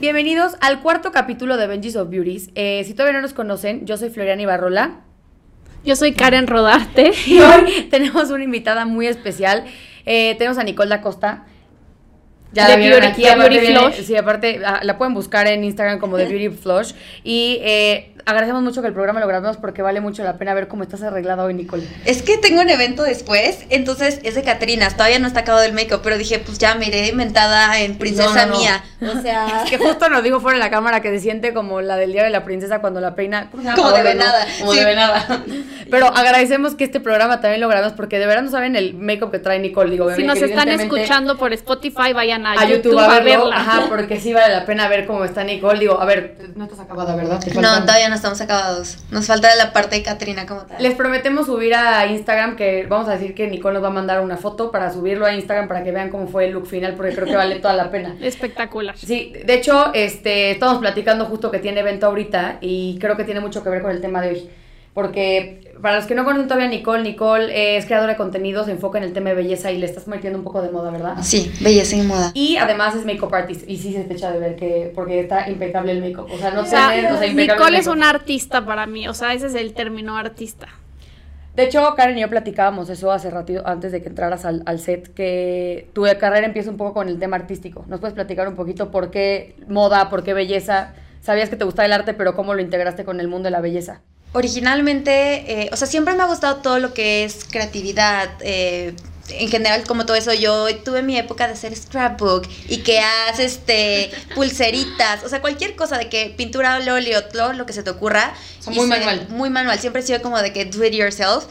Bienvenidos al cuarto capítulo de Benji's of Beauties. Eh, si todavía no nos conocen, yo soy Floriana Ibarrola. Yo soy Karen Rodarte. Y hoy tenemos una invitada muy especial. Eh, tenemos a Nicole da Costa. Ya la vieron aquí, aparte Beauty viene- Flush. Sí, aparte ah, la pueden buscar en Instagram como The Beauty Flush. Y eh, agradecemos mucho que el programa lo grabemos porque vale mucho la pena ver cómo estás arreglada hoy, Nicole. Es que tengo un evento después, entonces es de Catrinas, todavía no está acabado el make-up, pero dije, pues ya me iré inventada en princesa No, no, no. mía. O sea, Es que justo nos dijo fuera de la cámara que se siente como la del diario de la princesa cuando la peina. Como de venada, Como sí. de venada. Pero agradecemos que este programa también lo grabamos porque de verdad no saben el make-up que trae Nicole. Digo, Si nos están escuchando por Spotify, vayan a, a YouTube, a, verlo, verla. Ajá, porque sí vale la pena ver cómo está Nicole. Digo, a ver, no estás acabada, ¿verdad? Te no, todavía no estamos acabados. Nos falta la parte de Catrina como tal. Les prometemos subir a Instagram que vamos a decir que Nicole nos va a mandar una foto para subirlo a Instagram para que vean cómo fue el look final porque creo que vale toda la pena. Espectacular. Sí, de hecho, este, estamos platicando justo que tiene evento ahorita y creo que tiene mucho que ver con el tema de hoy. Porque para los que no conocen todavía a Nicole, Nicole es creadora de contenido, se enfoca en el tema de belleza y le estás metiendo un poco de moda, ¿verdad? Sí, belleza y moda. Y además es makeup artist y sí se te echa de ver que porque está impecable el makeup, o sea, no O sea, tener, o sea, impecable Nicole es una artista para mí, o sea, ese es el término artista. De hecho, Karen y yo platicábamos eso hace ratito antes de que entraras al, al set, que tu carrera empieza un poco con el tema artístico. ¿Nos puedes platicar un poquito por qué moda, por qué belleza? Sabías que te gustaba el arte, pero cómo lo integraste con el mundo de la belleza. Originalmente, eh, o sea, siempre me ha gustado todo lo que es creatividad, eh, en general como todo eso, yo tuve mi época de hacer scrapbook y que haces este pulseritas, o sea, cualquier cosa de que pintura al óleo, todo lo que se te ocurra. muy manual. Muy manual, siempre he sido como de que do it yourself.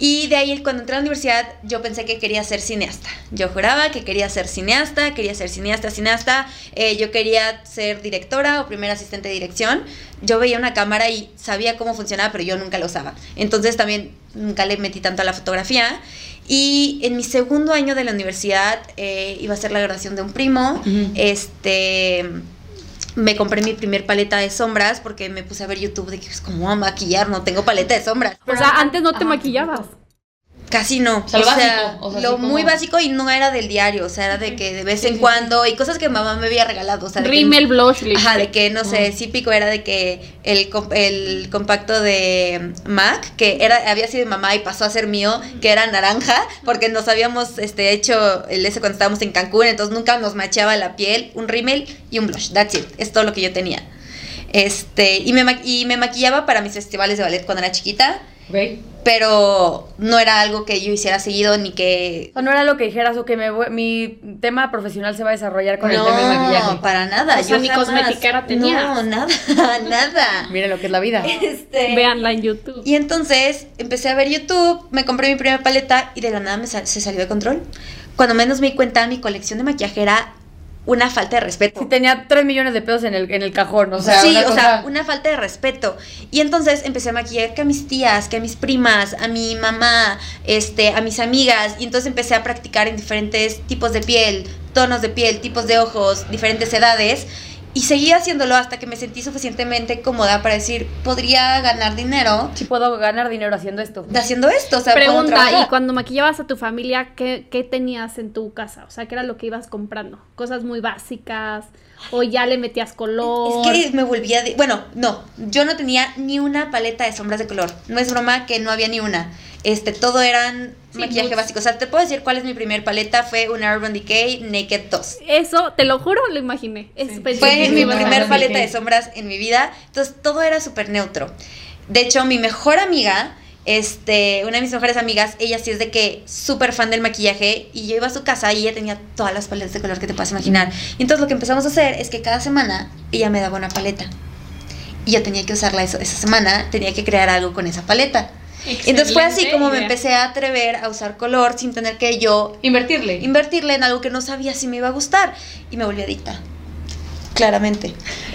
Y de ahí cuando entré a la universidad yo pensé que quería ser cineasta. Yo juraba que quería ser cineasta, quería ser cineasta, cineasta. Eh, yo quería ser directora o primera asistente de dirección. Yo veía una cámara y sabía cómo funcionaba, pero yo nunca la usaba. Entonces también nunca le metí tanto a la fotografía. Y en mi segundo año de la universidad eh, iba a ser la graduación de un primo. Este me compré mi primer paleta de sombras porque me puse a ver YouTube de que pues, cómo a maquillar, no tengo paleta de sombras. O sea, antes no te maquillabas. Casi no. O sea, lo básico, o sea, lo como- muy básico y no era del diario, o sea, era de que de vez en cuando y cosas que mamá me había regalado, o sea, que- Rimmel, blush, lipstick. Ajá, de que no sé, típico era de que el, el compacto de MAC, que era había sido de mamá y pasó a ser mío, que era naranja, porque nos habíamos este hecho el ese cuando estábamos en Cancún, entonces nunca nos macheaba la piel, un rímel y un blush, that's it, es todo lo que yo tenía. Este, y me, y me maquillaba para mis festivales de ballet cuando era chiquita, Pero no era algo que yo hiciera seguido ni que O no era lo que dijeras, o que me voy- mi tema profesional se va a desarrollar con el tema del maquillaje. No, para nada. O sea, yo ni cosmetiquera tenías. No, nada, nada. Miren lo que es la vida. Este, Véanla en YouTube. Y entonces empecé a ver YouTube, me compré mi primera paleta y de la nada me sal- se salió de control. Cuando menos me di cuenta, mi colección de maquillaje era una falta de respeto. Sí, tenía 3 millones de pesos en el, en el cajón, o sea, sí, una o cosa- sea, una falta de respeto. Y entonces empecé a maquillar que a mis tías, que a mis primas, a mi mamá, este, a mis amigas. Y entonces empecé a practicar en diferentes tipos de piel, tonos de piel, tipos de ojos, diferentes edades. Y seguí haciéndolo hasta que me sentí suficientemente cómoda para decir, podría ganar dinero Sí puedo ganar dinero haciendo esto. haciendo esto. O sea, Pregunta. ¿y cuando maquillabas a tu familia, ¿qué, qué tenías en tu casa? O sea, ¿qué era lo que ibas comprando? ¿Cosas muy básicas? ¿O ya le metías color? Es que me volvía de... Bueno, no, yo no tenía ni una paleta de sombras de color. No es broma que no había ni una. Este, todo eran Sí, maquillaje básico. O sea, te puedo decir cuál es mi primer paleta. Fue una Urban Decay Naked 2. Eso, te lo juro, lo imaginé. Es Fue mi Urban primer Decay. paleta de sombras en mi vida. Entonces, todo era súper neutro. De hecho, mi mejor amiga, este, una de mis mejores amigas, ella sí es de que súper fan del maquillaje. Y yo iba a su casa y ella tenía todas las paletas de color que te puedas imaginar. Y entonces, lo que empezamos a hacer es que cada semana ella me daba una paleta. Y yo tenía que usarla eso, esa semana, tenía que crear algo con esa paleta. Entonces fue así Excelente como me empecé a atrever a usar color sin tener que yo Invertirle. invertirle en algo que no sabía si me iba a gustar. Y me volví adicta. Claramente.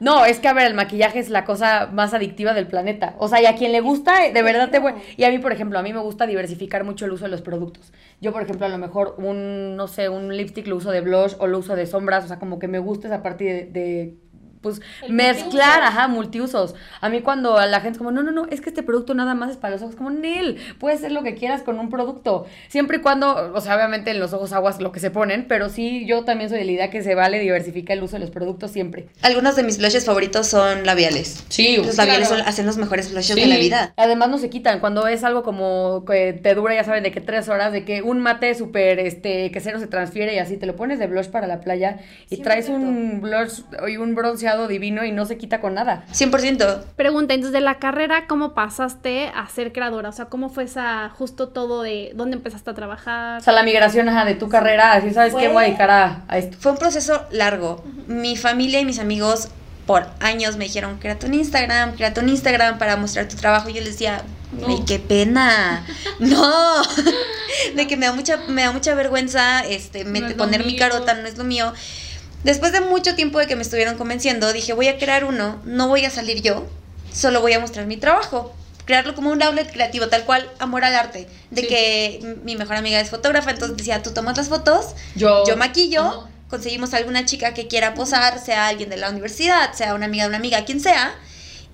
No, es que a ver, el maquillaje es la cosa más adictiva del planeta. O sea, y a quien le gusta, de verdad te voy. Y a mí, por ejemplo, a mí me gusta diversificar mucho el uso de los productos. Yo, por ejemplo, a lo mejor un, no sé, un lipstick lo uso de blush o lo uso de sombras. O sea, como que me gusta esa parte de, de pues El mezclar, multiusos. ajá, multiusos. A mí cuando a la gente es como, no, no, no, es que este producto nada más es para los ojos, como, Nel, puedes hacer lo que quieras con un producto, siempre y cuando, o sea, obviamente en los ojos aguas lo que se ponen, pero sí, yo también soy de la idea que se vale diversificar el uso de los productos siempre. Algunos de mis blushes favoritos son labiales. Sí, Los labiales son- hacen los mejores blushes de la vida. Además no se quitan, cuando es algo como que te dura, ya saben, de que tres horas, de que un mate súper, este, que cero se transfiere y así, te lo pones de blush para la playa y Sí, traes un blush y un bronceado divino y no se quita con nada. 100%. Pregunta, entonces de la carrera, ¿cómo pasaste a ser creadora? O sea, ¿cómo fue esa, justo todo de dónde empezaste a trabajar? O sea, la migración ajá, de tu carrera, así sabes qué voy a dedicar a, a esto. Fue un proceso largo. Mi familia y mis amigos por años me dijeron, créate un Instagram, créate un Instagram para mostrar tu trabajo. Y yo les decía, ay, qué pena. no. de que me da mucha, me da mucha vergüenza este, No poner mi carota, no es lo mío. Después de mucho tiempo de que me estuvieron convenciendo, dije, voy a crear uno, no voy a salir yo, solo voy a mostrar mi trabajo. Crearlo como un outlet creativo, tal cual, amor al arte. De Sí. que mi mejor amiga es fotógrafa, entonces decía, tú tomas las fotos, Yo, yo maquillo, conseguimos alguna chica que quiera posar, sea alguien de la universidad, sea una amiga de una amiga, quien sea,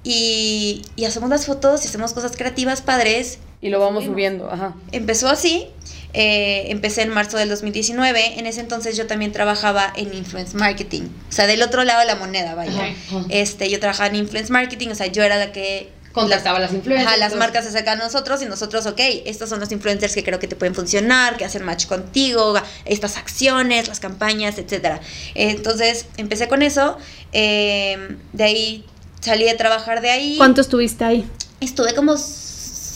y, y hacemos las fotos y hacemos cosas creativas padres. Y lo vamos subiendo, ajá. Empezó así, eh, empecé en marzo del 2019, en ese entonces yo también trabajaba en influence marketing, o sea, del otro lado de la moneda, vaya. Ajá, ajá. Este, yo trabajaba en influence marketing, o sea, yo era la que Contactaba a las influencers. Ajá, las marcas se acercan a nosotros y nosotros, ok, estos son los influencers que creo que te pueden funcionar, que hacen match contigo, estas acciones, las campañas, etcétera. Entonces, empecé con eso, eh, de ahí salí de trabajar de ahí. ¿Cuánto estuviste ahí? Estuve como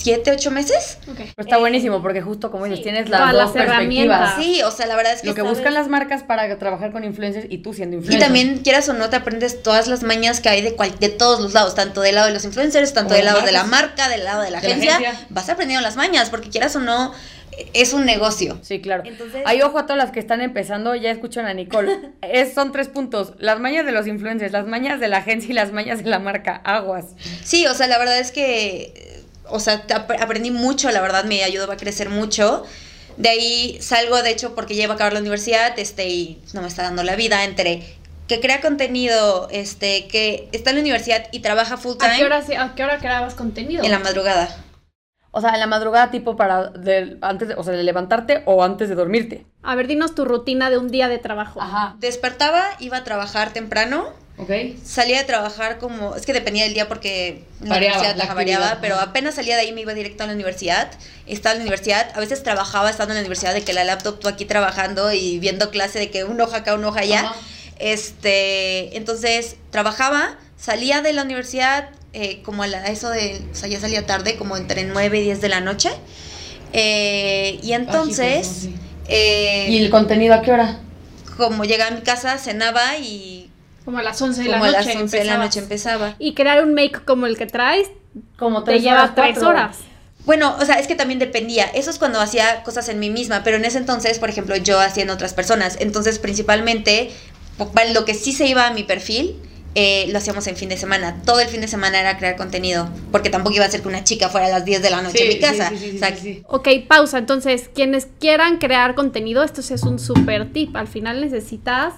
siete, ocho meses. Pero está buenísimo porque justo como dices, Sí, tienes las dos las perspectivas. herramientas. Sí, o sea, la verdad es que Lo que sabes- buscan las marcas para trabajar con influencers y tú siendo Y influencer. también, quieras o no, te aprendes todas las mañas que hay de, cual- de todos los lados, tanto del lado de los influencers, tanto del lado de la marca, del lado de la De la agencia. Vas aprendiendo las mañas, porque quieras o no, es un negocio. Sí, claro. Entonces- Hay ojo a todas las que están empezando, ya escuchan a Nicole. es, son tres puntos. Las mañas de los influencers, las mañas de la agencia y las mañas de la marca. Aguas. Sí, o sea, la verdad es que, eh, o sea, aprendí mucho, la verdad me ayudó a crecer mucho. De ahí salgo, de hecho, porque ya iba a acabar la universidad, este, y no me está dando la vida entre que crea contenido, este, que está en la universidad y trabaja full ¿A qué time hora, sí- a qué hora creabas contenido? en la madrugada. O sea, en la madrugada tipo para de, antes de, o sea, de levantarte o antes de dormirte. A ver, dinos tu rutina de un día de trabajo. Ajá. Despertaba, iba a trabajar temprano, Ok. salía de trabajar como, es que dependía del día porque la Variaba, universidad la variaba, pero apenas salía de ahí me iba directo a la universidad, estaba en la universidad, a veces trabajaba estando en la universidad de que la laptop tú aquí trabajando y viendo clase de que un hoja acá, un hoja allá, este, entonces trabajaba, salía de la universidad eh, como a la- a eso de, o sea, ya salía tarde, como entre 9 y 10 de la noche, eh, y entonces... pues, no, sí. eh, ¿Y el contenido a qué hora? como llegaba a mi casa, cenaba y Como a las 11 de como la a noche. las 11 de la noche empezaba. Y crear un make como el que traes Como te lleva horas, tres horas. Bueno, o sea, es que también dependía. Eso es cuando hacía cosas en mí misma, pero en ese entonces, por ejemplo, yo hacía en otras personas. Entonces, principalmente, lo que sí se iba a mi perfil, eh, lo hacíamos en fin de semana. Todo el fin de semana era crear contenido, porque tampoco iba a ser que una chica fuera a las 10 de la noche Sí, en mi casa. sí, sí, sí, O sea, sí, sí. Ok, pausa. Entonces, quienes quieran crear contenido, esto sí es un super tip. Al final necesitas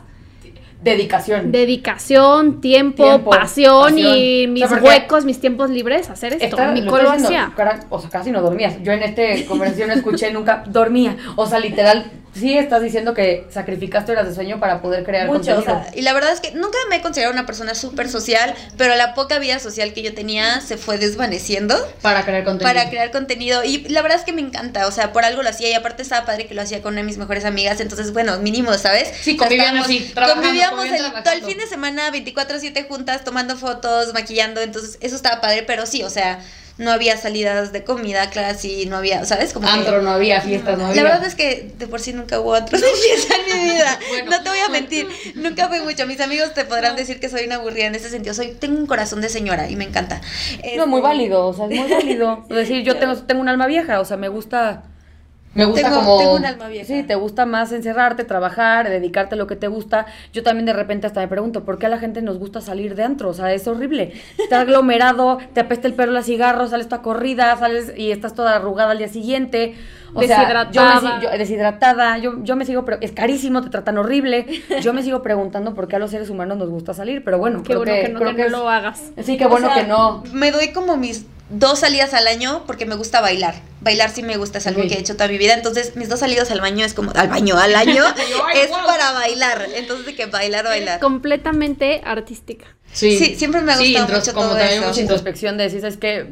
Dedicación. dedicación, tiempo, Tiempo, pasión, y mis O sea, porque- huecos, mis tiempos libres, hacer esto. Esta- Nicole estoy lo diciendo, hacía. o sea, casi no dormías. Yo en este conversación escuché nunca dormía. O sea, literal, sí estás diciendo que sacrificaste horas de sueño para poder crear Mucho, o contenido. sea, y la verdad es que nunca me he considerado una persona súper social, pero la poca vida social que yo tenía se fue desvaneciendo. para crear contenido. para crear contenido y la verdad es que me encanta, o sea, por algo lo hacía y aparte estaba padre que lo hacía con una de mis mejores amigas, entonces bueno, mínimo, ¿sabes? Sí, estábamos- así, convivíamos el, todo el fin de semana 24/7 juntas tomando fotos, maquillando, entonces eso estaba padre, pero sí, o sea, no había salidas de comida, claro, y no había, ¿sabes? Como que- Antro no había, fiestas no había. la verdad es que de por sí nunca hubo otros de fiesta en mi vida. Bueno. No te voy a mentir. Nunca fue mucho. Mis amigos te podrán decir que soy una aburrida en ese sentido. Soy, tengo un corazón de señora y me encanta. No, muy Este, válido, o sea, es muy válido. Es decir, yo tengo, tengo un alma vieja, o sea, me gusta Me gusta Tengo- como... tengo un alma vieja. Sí, te gusta más encerrarte, trabajar, dedicarte a lo que te gusta. Yo también de repente hasta me pregunto, ¿por qué a la gente nos gusta salir de antro? O sea, es horrible. Estás aglomerado, te apesta el pelo a cigarros, sales toda corrida, sales y estás toda arrugada al día siguiente. O sea, yo me Deshidratada. yo- deshidratada, yo, yo me sigo, pero es carísimo, te tratan horrible. Yo me sigo preguntando por qué a los seres humanos nos gusta salir, pero bueno, Qué creo bueno que, no, creo que no es- lo hagas. Sí, qué O bueno sea, que no. Me doy como mis dos salidas al año porque me gusta bailar. Bailar sí me gusta, es algo que he hecho toda mi vida. Entonces, mis dos salidas al baño es como. Al baño, al año. es para bailar. Entonces, de que bailar, bailar. Completamente artística. Sí, siempre me ha Sí, gustado intros- mucho como todo también eso. mucha introspección de decir, es que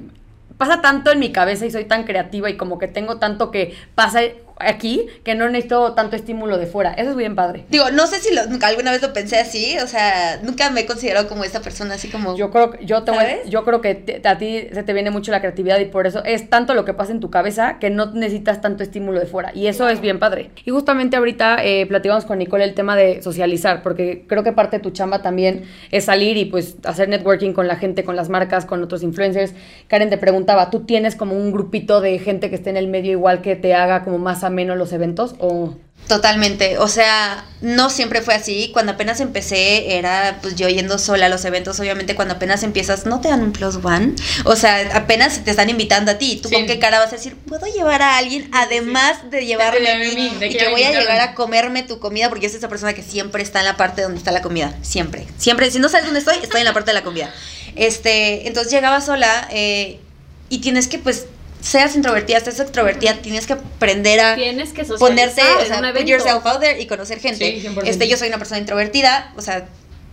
pasa tanto en mi cabeza y soy tan creativa y como que tengo tanto que pasa aquí que no necesito tanto estímulo de fuera. Eso es bien padre. Digo, no sé si lo- nunca alguna vez lo pensé así. O sea, nunca me he considerado como esta persona así como. Yo creo, yo te voy- ¿Sabes? yo creo que te- a ti se te viene mucho la creatividad y por eso es tanto lo que pasa en tu cabeza que no necesitas tanto estímulo de fuera. Y eso es bien padre. Y justamente ahorita eh, platicamos con Nicole el tema de socializar, porque creo que parte de tu chamba también es salir y pues hacer networking con la gente, con las marcas, con otros influencers. Karen te preguntaba, ¿tú tienes como un grupito de gente que esté en el medio igual que te haga como más ameno los eventos? O... Totalmente, o sea, no siempre fue así. Cuando apenas empecé era pues yo yendo sola a los eventos. Obviamente cuando apenas empiezas no te dan un plus one. O sea, apenas te están invitando a ti. ¿Tú Sí. con qué cara vas a decir, puedo llevar a alguien además de llevarme a mí mí, de y que voy a invitaron"? llegar a comerme tu comida? Porque yo soy esa persona que siempre está en la parte donde está la comida. Siempre, siempre. Si no sabes dónde estoy, estoy en la parte de la comida. Este, entonces llegaba sola eh, y tienes que pues... Seas introvertida, seas extrovertida, tienes que aprender a Tienes que ponerte, o sea, put yourself out there y conocer gente. Sí, 100%. este, yo soy una persona introvertida, o sea,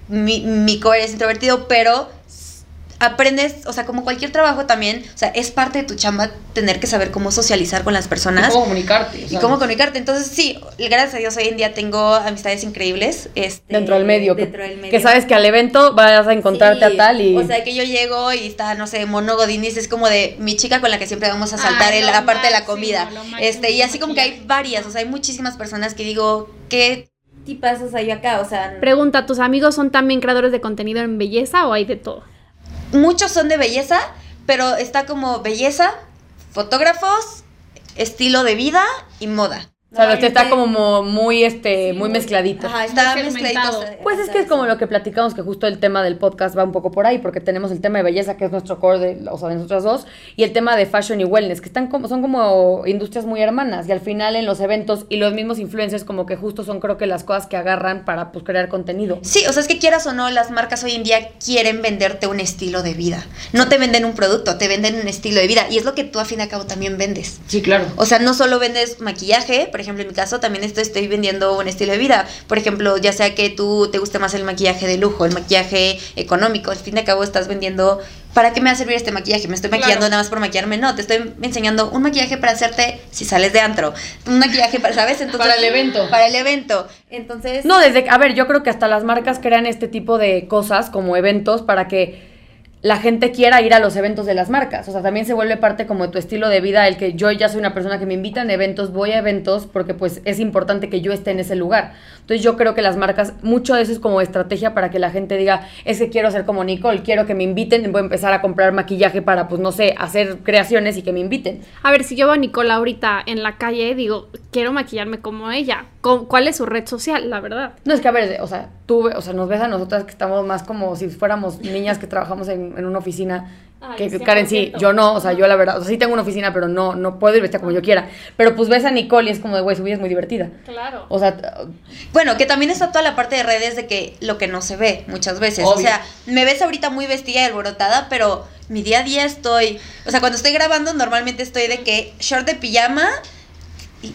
mi, mi core es introvertido, pero aprendes, o sea, como cualquier trabajo también, o sea, es parte de tu chamba tener que saber cómo socializar con las personas comunicarte? y cómo comunicarte. Entonces, sí, gracias a Dios hoy en día tengo amistades increíbles. Este, Dentro del medio. que- Dentro del medio. Que sabes que al evento vas a encontrarte Sí, a tal y... O sea, que yo llego y está, no sé, Mono Godinis, es como de mi chica con la que siempre vamos a saltar Ay, en lo la parte de la comida. Este, y así como que hay varias, o sea, hay muchísimas personas que digo, ¿qué tipazos hay acá? O sea, Pregunta, ¿tus amigos son también creadores de contenido en belleza o hay de todo? Muchos son de belleza, pero está como belleza, fotógrafos, estilo de vida y moda. ¿Sabes? Está Normalmente- como mo- muy, este, muy mezcladito. Ajá, está mezcladito. Pues es que es como lo que platicamos, que justo el tema del podcast va un poco por ahí, porque tenemos el tema de belleza, que es nuestro core, de, o sea, de nosotras dos, y el tema de fashion y wellness, que están como, son como industrias muy hermanas, y al final en los eventos y los mismos influencers como que justo son creo que las cosas que agarran para pues crear contenido. Sí, o sea, es que quieras o no, las marcas hoy en día quieren venderte un estilo de vida. No te venden un producto, te venden un estilo de vida. Y es lo que tú, al fin y al cabo, también vendes. Sí, claro. O sea, no solo vendes maquillaje, por ejemplo, en mi caso también estoy, estoy vendiendo un estilo de vida. Por ejemplo, ya sea que tú te guste más el maquillaje de lujo, el maquillaje económico, al fin y al cabo estás vendiendo, ¿para qué me va a servir este maquillaje? ¿Me estoy maquillando Claro. nada más por maquillarme? No, te estoy enseñando un maquillaje para hacerte, si sales de antro, un maquillaje para, ¿sabes? Entonces, Para el evento. Para el evento. Entonces... No, desde, que- a ver, yo creo que hasta las marcas crean este tipo de cosas como eventos para que la gente quiera ir a los eventos de las marcas. O sea, también se vuelve parte como de tu estilo de vida, el que yo ya soy una persona que me invitan a eventos, voy a eventos porque pues es importante que yo esté en ese lugar. Entonces yo creo que las marcas, mucho de eso es como estrategia para que la gente diga, es que quiero ser como Nicole, quiero que me inviten, voy a empezar a comprar maquillaje para pues no sé, hacer creaciones y que me inviten. A ver, si yo veo a Nicola ahorita en la calle, digo, quiero maquillarme como ella. ¿Cu- ¿Cuál es su red social, la verdad? No, es que a ver, o sea, tú, o sea, nos ves a nosotras que estamos más como si fuéramos niñas que trabajamos en, en una oficina. Ay, que Karen sí, 100%. yo no, o sea, yo la verdad, o sea, sí tengo una oficina, pero no, no puedo ir vestida como yo quiera. Pero pues ves a Nicole y es como de, güey, su vida es muy divertida. Claro. O sea, Bueno, que también está toda la parte de redes de que lo que no se ve muchas veces. O sea, me ves ahorita muy vestida y alborotada, pero mi día a día estoy. O sea, cuando estoy grabando, normalmente estoy de que short de pijama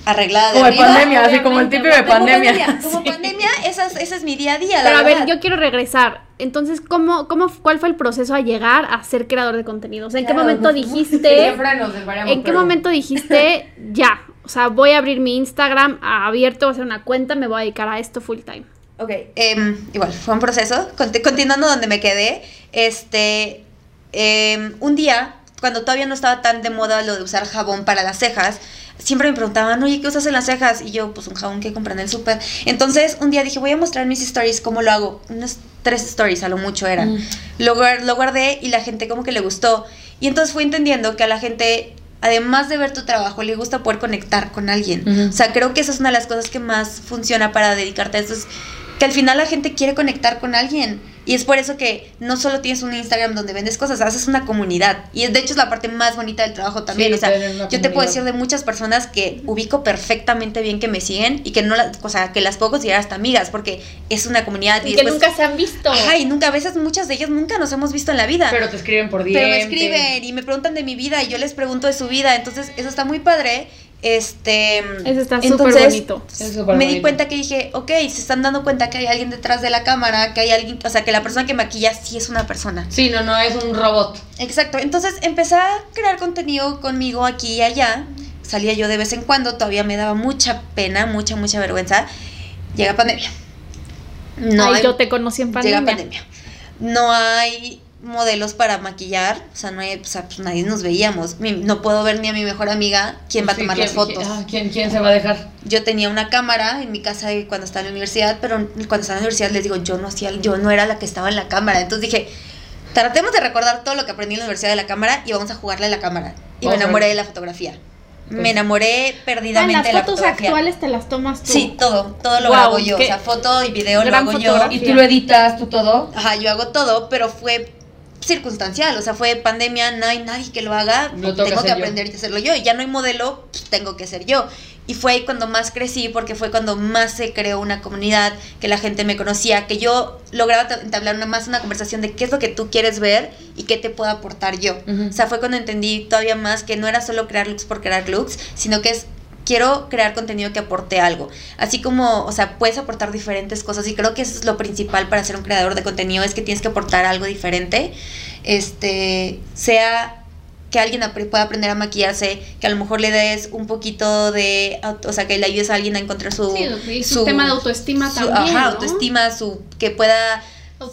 arreglada de como de arriba. pandemia, así como el típico de Como pandemia. pandemia, como pandemia, esa es, ese es mi día a día. la Pero a ver, yo quiero regresar. Entonces, ¿cómo, cómo, ¿cuál fue el proceso a llegar a ser creador de contenido? O sea, ¿en qué momento dijiste... Nos ¿En qué pero- momento dijiste, ya, o sea, voy a abrir mi Instagram abierto, voy a hacer una cuenta, me voy a dedicar a esto full time? Ok, em, igual, fue un proceso. Conti- continuando donde me quedé, este, em, un día, cuando todavía no estaba tan de moda lo de usar jabón para las cejas, siempre me preguntaban, oye, ¿qué usas en las cejas? Y yo, pues un jabón que compré en el súper. Entonces, un día dije, voy a mostrar mis stories, cómo lo hago. Unas tres stories a lo mucho eran. Mm. Lo, guar- lo guardé y la gente como que le gustó. Y entonces fui entendiendo que a la gente además de ver tu trabajo, le gusta poder conectar con alguien. O sea, creo que esa es una de las cosas que más funciona para dedicarte a esto. Es que al final la gente quiere conectar con alguien. Y es por eso que no solo tienes un Instagram donde vendes cosas, haces una comunidad. Y es, de hecho es la parte más bonita del trabajo también. Sí, o sea, yo te puedo decir de muchas personas que ubico perfectamente bien que me siguen y que no las, o sea, que las puedo considerar hasta amigas porque es una comunidad. Y Y, que después- nunca se han visto. Ajá, y nunca, a veces muchas de ellas nunca nos hemos visto en la vida. Pero te escriben por DM. Pero me escriben y me preguntan de mi vida y yo les pregunto de su vida. Entonces, eso está muy padre. Este. Eso está súper entonces, bonito. Es Me di cuenta que dije, ok, se están dando cuenta que hay alguien detrás de la cámara, que hay alguien, o sea, que la persona que maquilla sí es una persona. Sí, no, no, es un robot. Exacto. Entonces empecé a crear contenido conmigo aquí y allá. Salía yo de vez en cuando, todavía me daba mucha pena, mucha, mucha vergüenza. Llega pandemia. No Ay, hay- yo te conocí en pandemia. Llega pandemia. No hay modelos para maquillar, o sea, no hay, o sea, pues nadie nos veíamos. Mi- no puedo ver ni a mi mejor amiga quién va a tomar ¿quién- las fotos. quién- ah, ¿quién, quién se va a dejar? Yo tenía una cámara en mi casa cuando estaba en la universidad, pero cuando estaba en la universidad les digo, yo no hacía, yo no era la que estaba en la cámara. Entonces dije, tratemos de recordar todo lo que aprendí en la universidad de la cámara y vamos a jugarle a la cámara. Y Vamos me enamoré de la fotografía. Me enamoré Ah, perdidamente las de la fotos actuales te las tomas tú. Sí, todo, todo lo Wow, hago yo. O sea, foto y video lo hago yo. ¿Y tú lo editas, tú todo? Ajá, yo hago todo, pero fue circunstancial, o sea, fue pandemia, no hay nadie que lo haga, Lo tengo que tengo que hacer yo. aprender y hacerlo yo, y ya no hay modelo, pues, tengo que ser yo. Y fue ahí cuando más crecí, porque fue cuando más se creó una comunidad, que la gente me conocía, que yo lograba ta- entablar una, más una conversación de qué es lo que tú quieres ver y qué te puedo aportar yo. Ujú. O sea, fue cuando entendí todavía más que no era solo crear looks por crear looks, sino que es quiero crear contenido que aporte algo. Así como, o sea, puedes aportar diferentes cosas y creo que eso es lo principal para ser un creador de contenido, es que tienes que aportar algo diferente. Este, sea que alguien pueda aprender a maquillarse, que a lo mejor le des un poquito de, o sea, que le ayudes a alguien a encontrar su... Sí, y su tema de autoestima su- también, Ajá, ¿no? autoestima, su, que pueda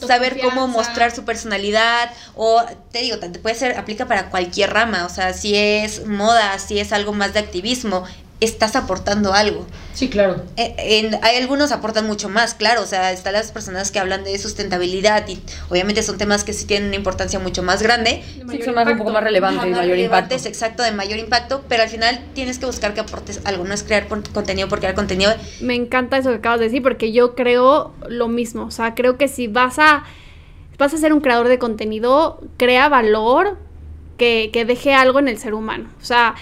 saber cómo mostrar su personalidad o te digo, te puede ser aplica para cualquier rama, o sea, si es moda, si es algo más de activismo, estás aportando algo. Sí, claro. Eh, en- hay algunos aportan mucho más, claro, o sea, están las personas que hablan de sustentabilidad y obviamente son temas que sí tienen una importancia mucho más grande. De Sí, son más, un poco impacto. más relevantes más mayor impacto. relevantes, exacto, de mayor impacto, pero al final tienes que buscar que aportes algo, no es crear contenido por crear contenido. Me encanta eso que acabas de decir porque yo creo lo mismo. O sea, creo que si vas a vas a ser un creador de contenido, crea valor que, que deje algo en el ser humano. O sea,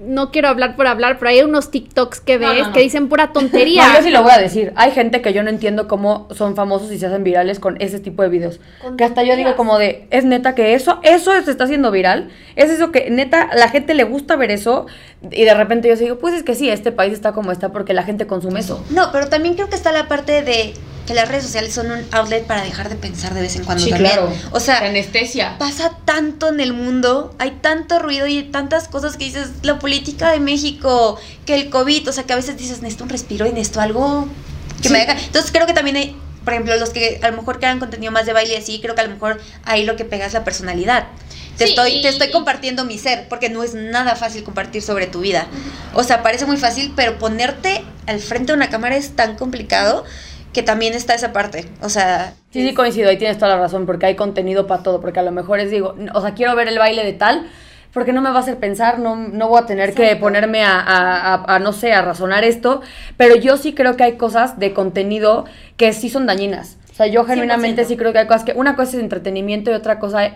no quiero hablar por hablar, pero hay unos TikToks que ves no, no. que dicen pura tontería. No, yo sí lo voy a decir. Hay gente que yo no entiendo cómo son famosos y se hacen virales con ese tipo de videos. Con que hasta yo digo como de, es neta que eso, eso se está haciendo viral. Es eso que neta, la gente le gusta ver eso. Y de repente yo digo, pues es que sí, este país está como está porque la gente consume eso. No, pero también creo que está la parte de que las redes sociales son un outlet para dejar de pensar de vez en cuando Sí, también. claro. O sea, anestesia. pasa tanto en el mundo, hay tanto ruido y tantas cosas que dices, la política de México, que el COVID, o sea, que a veces dices, necesito un respiro y necesito algo que me deja. Entonces creo que también hay, por ejemplo, los que a lo mejor crean contenido más de baile y así, creo que a lo mejor ahí lo que pega es la personalidad. Te, Sí, estoy, y- te estoy compartiendo mi ser, porque no es nada fácil compartir sobre tu vida. O sea, parece muy fácil, pero ponerte al frente de una cámara es tan complicado que también está esa parte. O sea, Sí, sí, coincido, ahí tienes toda la razón, porque hay contenido para todo, porque a lo mejor es, digo, o sea, quiero ver el baile de tal, porque no me va a hacer pensar, no, no voy a tener que ponerme a, a- a- a, no sé, a razonar esto, pero yo sí creo que hay cosas de contenido que sí son dañinas. O sea, yo genuinamente 100%. sí creo que hay cosas que, una cosa es entretenimiento y otra cosa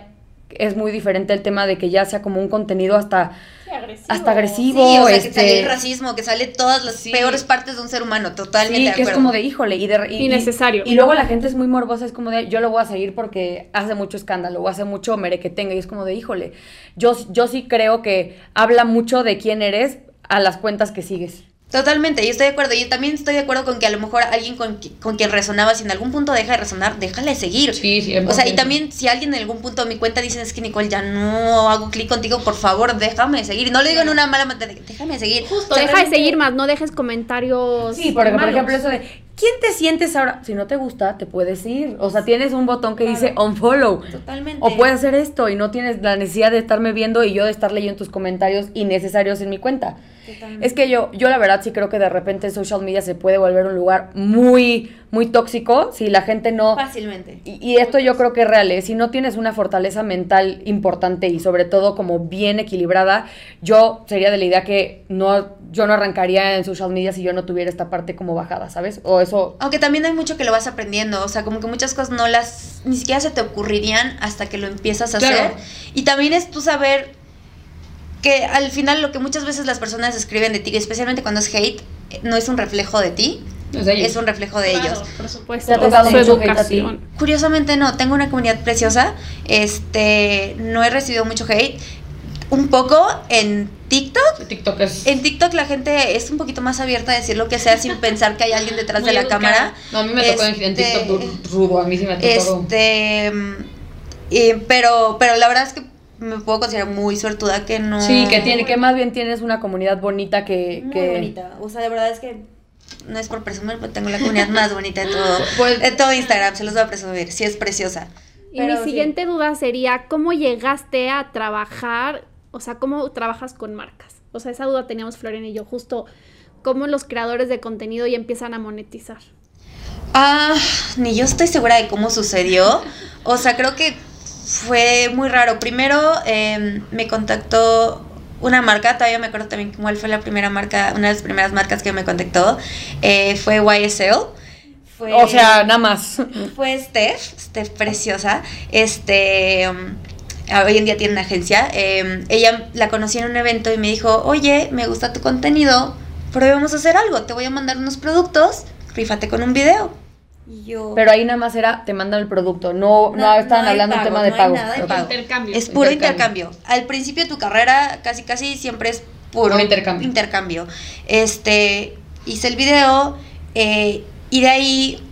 es muy diferente el tema de que ya sea como un contenido hasta, agresivo. hasta sí, agresivo. o sea, este, que sale el racismo, que sale todas las Sí. peores partes de un ser humano, totalmente Sí, de que es acuerdo. como de híjole y de y- Innecesario. Y, luego la gente es muy morbosa, es como de yo lo voy a seguir porque hace mucho escándalo o hace mucho merequetengue y es como de híjole. Yo yo sí creo que habla mucho de quién eres a las cuentas que sigues. Totalmente, yo estoy de acuerdo. Yo también estoy de acuerdo con que a lo mejor alguien con, con quien resonaba, si en algún punto deja de resonar, déjale seguir. Sí, sí, O sea, y también si alguien en algún punto de mi cuenta dice, es que Nicole, ya no hago clic contigo, por favor, déjame seguir. Y no lo digo en una mala manera, déjame seguir. Justo, O sea, deja de seguir más, no dejes comentarios. Sí, porque por malos. ejemplo eso de ¿quién te sientes ahora? Si no te gusta, te puedes ir. O sea, tienes un botón que dice unfollow. Totalmente. O puedes hacer esto y no tienes la necesidad de estarme viendo y yo de estar leyendo tus comentarios innecesarios en mi cuenta. Es que yo, yo la verdad sí creo que de repente social media se puede volver un lugar muy, muy tóxico si la gente no... Fácilmente. Y, y esto yo creo que es real, ¿eh? si no tienes una fortaleza mental importante y sobre todo como bien equilibrada, yo sería de la idea que no, yo no arrancaría en social media si yo no tuviera esta parte como bajada, ¿sabes? O eso... Aunque también hay mucho que lo vas aprendiendo, o sea, como que muchas cosas no las, ni siquiera se te ocurrirían hasta que lo empiezas a Claro. hacer. Y también es tú saber que al final lo que muchas veces las personas escriben de ti, especialmente cuando es hate, no es un reflejo de ti, es un reflejo de ellos. Por supuesto. ¿Te ha su mucho hate a ti? educación. Curiosamente no, tengo una comunidad preciosa, este, no he recibido mucho hate, un poco en TikTok. TikTok es... En TikTok la gente es un poquito más abierta a decir lo que sea sin pensar que hay alguien detrás de la cámara. No, a mí me tocó en- en Este, TikTok rudo, a mí sí me tocó... Este, mm, y- pero, pero la verdad es que me puedo considerar muy suertuda que no. Sí, que tiene, que más bien tienes una comunidad bonita que... Muy que bonita. O sea, de verdad es que no es por presumir, pero tengo la comunidad más bonita de todo, Pues- de todo Instagram. Se los voy a presumir. Sí, es preciosa. Y Pero mi sí. siguiente duda sería, ¿cómo llegaste a trabajar? O sea, ¿cómo trabajas con marcas? O sea, esa duda teníamos Florian y yo, justo cómo los creadores de contenido ya empiezan a monetizar. Ah, ni yo estoy segura de cómo sucedió. O sea, creo que fue muy raro. Primero eh, me contactó una marca, todavía me acuerdo también cuál fue la primera marca, una de las primeras marcas que me contactó. eh, fue YSL. Fue, O sea, nada más. fue Steph, Steph preciosa. Este. um, Hoy en día tiene una agencia. eh, ella la conocí en un evento y me dijo: Oye, me gusta tu contenido, pero vamos a hacer algo. Te voy a mandar unos productos, rífate con un video. Y yo. Pero ahí nada más era, te mandan el producto, no, no, No, estaban no hablando pago, tema de no hay pago. nada de pago. Intercambio. Es puro Intercambio. intercambio. Al principio de tu carrera, casi casi siempre es puro Puro intercambio. intercambio. Este, hice el video eh, y de ahí,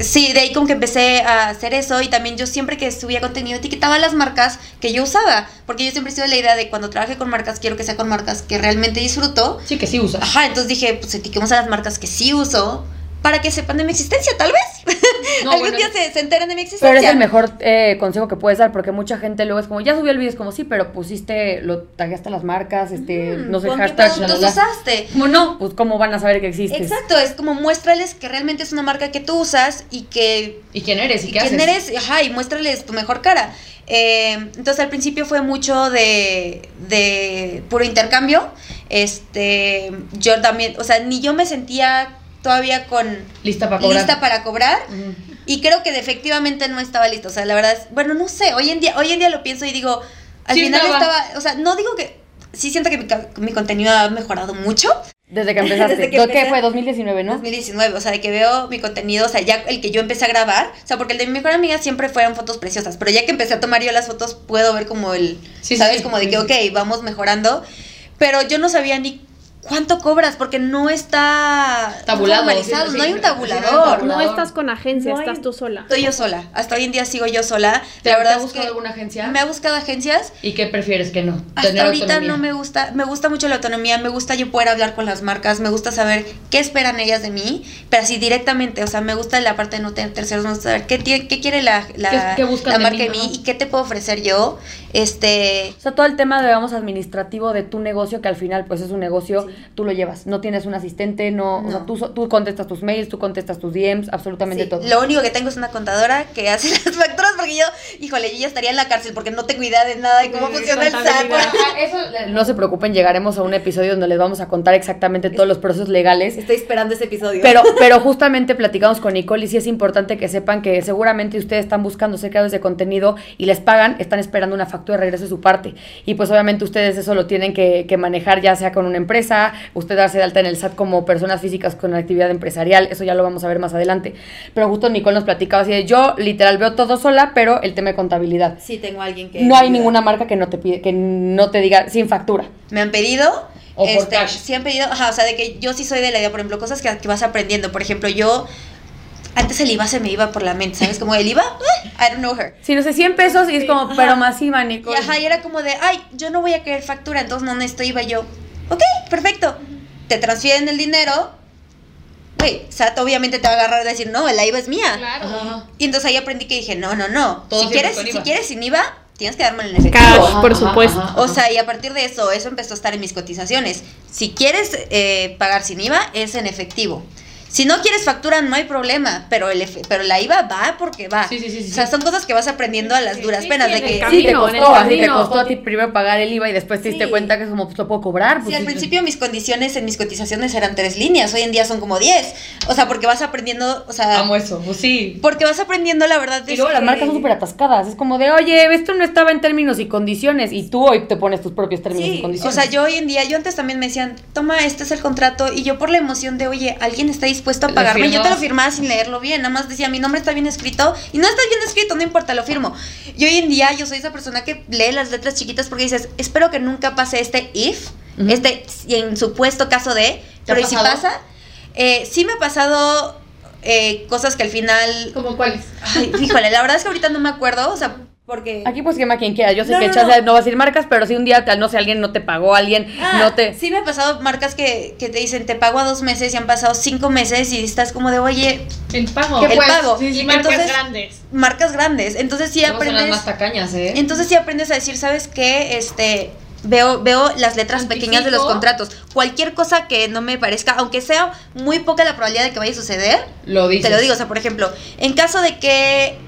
sí, de ahí como que empecé a hacer eso y también yo siempre que subía contenido etiquetaba las marcas que yo usaba, porque yo siempre he sido de la idea de cuando trabaje con marcas, quiero que sea con marcas que realmente disfruto. Sí, que sí usas. Ajá, entonces dije, pues etiquemos a las marcas que sí uso para que sepan de mi existencia, tal vez. No, Algún bueno, día se, se enteren de mi existencia. Pero es el mejor eh, consejo que puedes dar, porque mucha gente luego es como, ya subió el video, es como, sí, pero pusiste, lo tagueaste las marcas, este, Mm, no sé, ¿con qué hashtag, bla. usaste? Como no, pues cómo van a saber que existes. Exacto, es como muéstrales que realmente es una marca que tú usas y que ¿Y quién eres? ¿Y y qué quién haces? eres, ajá, y muéstrales tu mejor cara. Eh, entonces al principio fue mucho de, de puro intercambio. Este, yo también, o sea, ni yo me sentía todavía con Lista para cobrar. lista para cobrar. Ujú. Y creo que efectivamente no estaba listo. O sea, la verdad es, bueno, no sé, hoy en día, hoy en día lo pienso y digo, al Sí final estaba. estaba, o sea, no digo que, sí siento que mi, contenido ha mejorado mucho. Desde que empezaste. Desde que ¿Qué empecé. fue? 2019, ¿no? 2019, o sea, de que veo mi contenido, o sea, ya el que yo empecé a grabar, o sea, porque el de mi mejor amiga siempre fueron fotos preciosas, pero ya que empecé a tomar yo las fotos, puedo ver como el, Sí, ¿sabes? sí, como de que, ok, vamos mejorando, pero yo no sabía ni cuánto cobras, porque no está Tabulado, formalizado, sí, sí, no hay un no tabulador. No estás con agencia, No hay- estás tú sola. Estoy yo sola, hasta hoy en día sigo yo sola. ¿Te, la verdad te ha es buscado que alguna agencia? me ha buscado agencias, ¿Y qué prefieres que no? hasta Tener ahorita autonomía. no me gusta, me gusta mucho la autonomía, me gusta yo poder hablar con las marcas, me gusta saber qué esperan ellas de mí, pero así directamente, o sea, me gusta la parte de no tener terceros, me gusta saber qué, qué quiere la, la, ¿Qué- qué buscan la de marca mí, de mí no? y qué te puedo ofrecer yo. Este, O sea, todo el tema, digamos, administrativo de tu negocio, que al final, pues, es un negocio, tú lo llevas. No tienes un asistente, no... O sea, tú, tú contestas tus mails, tú contestas tus DMs, absolutamente sí, todo. lo único que tengo es una contadora que hace las facturas porque yo, híjole, yo ya estaría en la cárcel porque no tengo idea de nada de cómo funciona el SAT. contabilidad. No se preocupen, llegaremos a un episodio donde les vamos a contar exactamente todos los procesos legales. Estoy esperando ese episodio. Pero, pero justamente platicamos con Nicole y sí es importante que sepan que seguramente ustedes están buscando ser creadores de contenido y les pagan, están esperando una factura de regreso de su parte. Y pues obviamente ustedes eso lo tienen que, que manejar ya sea con una empresa, usted darse de alta en el SAT como personas físicas con actividad empresarial, eso ya lo vamos a ver más adelante. Pero justo Nicole nos platicaba así de yo literal veo todo sola, pero el tema de contabilidad. sí tengo alguien que No hay ninguna marca que no te pide, que no te diga sin factura. me han pedido. O por este, cash. Sí han pedido, ajá, o sea, de que yo sí soy de la idea, por ejemplo, cosas que, que vas aprendiendo. Por ejemplo, yo, antes el IVA se me iba por la mente, ¿sabes? Como el IVA, eh, I don't know her. Si no sé, 100 pesos y es como, Ajá. pero masiva, Y, Nicole. ajá, y era como de, ay, yo no voy a querer factura, entonces no necesito IVA. Y yo, ok, perfecto. Te transfieren el dinero. Güey, SAT obviamente te va a agarrar y decir, no, la IVA es mía. Claro. Ajá. Y entonces ahí aprendí que dije, no, no, no. Todo Si quieres, si IVA. quieres sin IVA, tienes que darme en efectivo. Cash, por supuesto. O sea, y a partir de eso, eso empezó a estar en mis cotizaciones. Si quieres eh, pagar sin IVA, es en efectivo. Si no quieres factura, no hay problema, pero el pero la IVA va porque va. Sí, sí, sí, sí, o sea, son cosas que vas aprendiendo a las duras sí, penas. sí, de que camino. Sí, te costó, así te costó a ti primero pagar el IVA y después te diste cuenta que como pues lo puedo cobrar. Sí, pues, al sí, principio mis condiciones en mis cotizaciones eran tres líneas, hoy en día son como diez. O sea, porque vas aprendiendo, o sea, Amo eso, pues sí. porque vas aprendiendo la verdad. Y es luego las marcas son súper atascadas. Es como de, oye, esto no estaba en términos y condiciones. Y tú hoy te pones tus propios términos y condiciones. o sea, yo hoy en día, yo antes también me decían, toma, este es el contrato, y yo por la emoción de, oye, alguien está dispuesto a pagarme, yo te lo firmaba sin leerlo bien, nada más decía, mi nombre está bien escrito, y no está bien escrito, no importa, lo firmo. Y hoy en día yo soy esa persona que lee las letras chiquitas porque dices, espero que nunca pase este if, Ujú. este y en supuesto caso de, ¿Te ha pero ¿y si pasa? Eh, sí me ha pasado eh, cosas que al final, ¿Como cuáles? ay, híjole, la verdad es que ahorita no me acuerdo, o sea, porque... Aquí pues quema quien quiera. Yo sé No, que no, chance no. no vas a decir marcas, pero si un día, tal, no sé, alguien no te pagó, alguien Ah, no te... Sí me ha pasado marcas que, que te dicen, te pago a dos meses y han pasado cinco meses y estás como de, oye, El pago. ¿Qué El pago. Sí, sí, Y marcas entonces- grandes. marcas grandes. Entonces sí aprendes... tacañas, ¿eh? Entonces sí aprendes a decir, ¿sabes qué? Este... Veo, veo las letras pequeñas de los contratos. Cualquier cosa que no me parezca, aunque sea muy poca la probabilidad de que vaya a suceder, Lo te lo digo. O sea, por ejemplo, en caso de que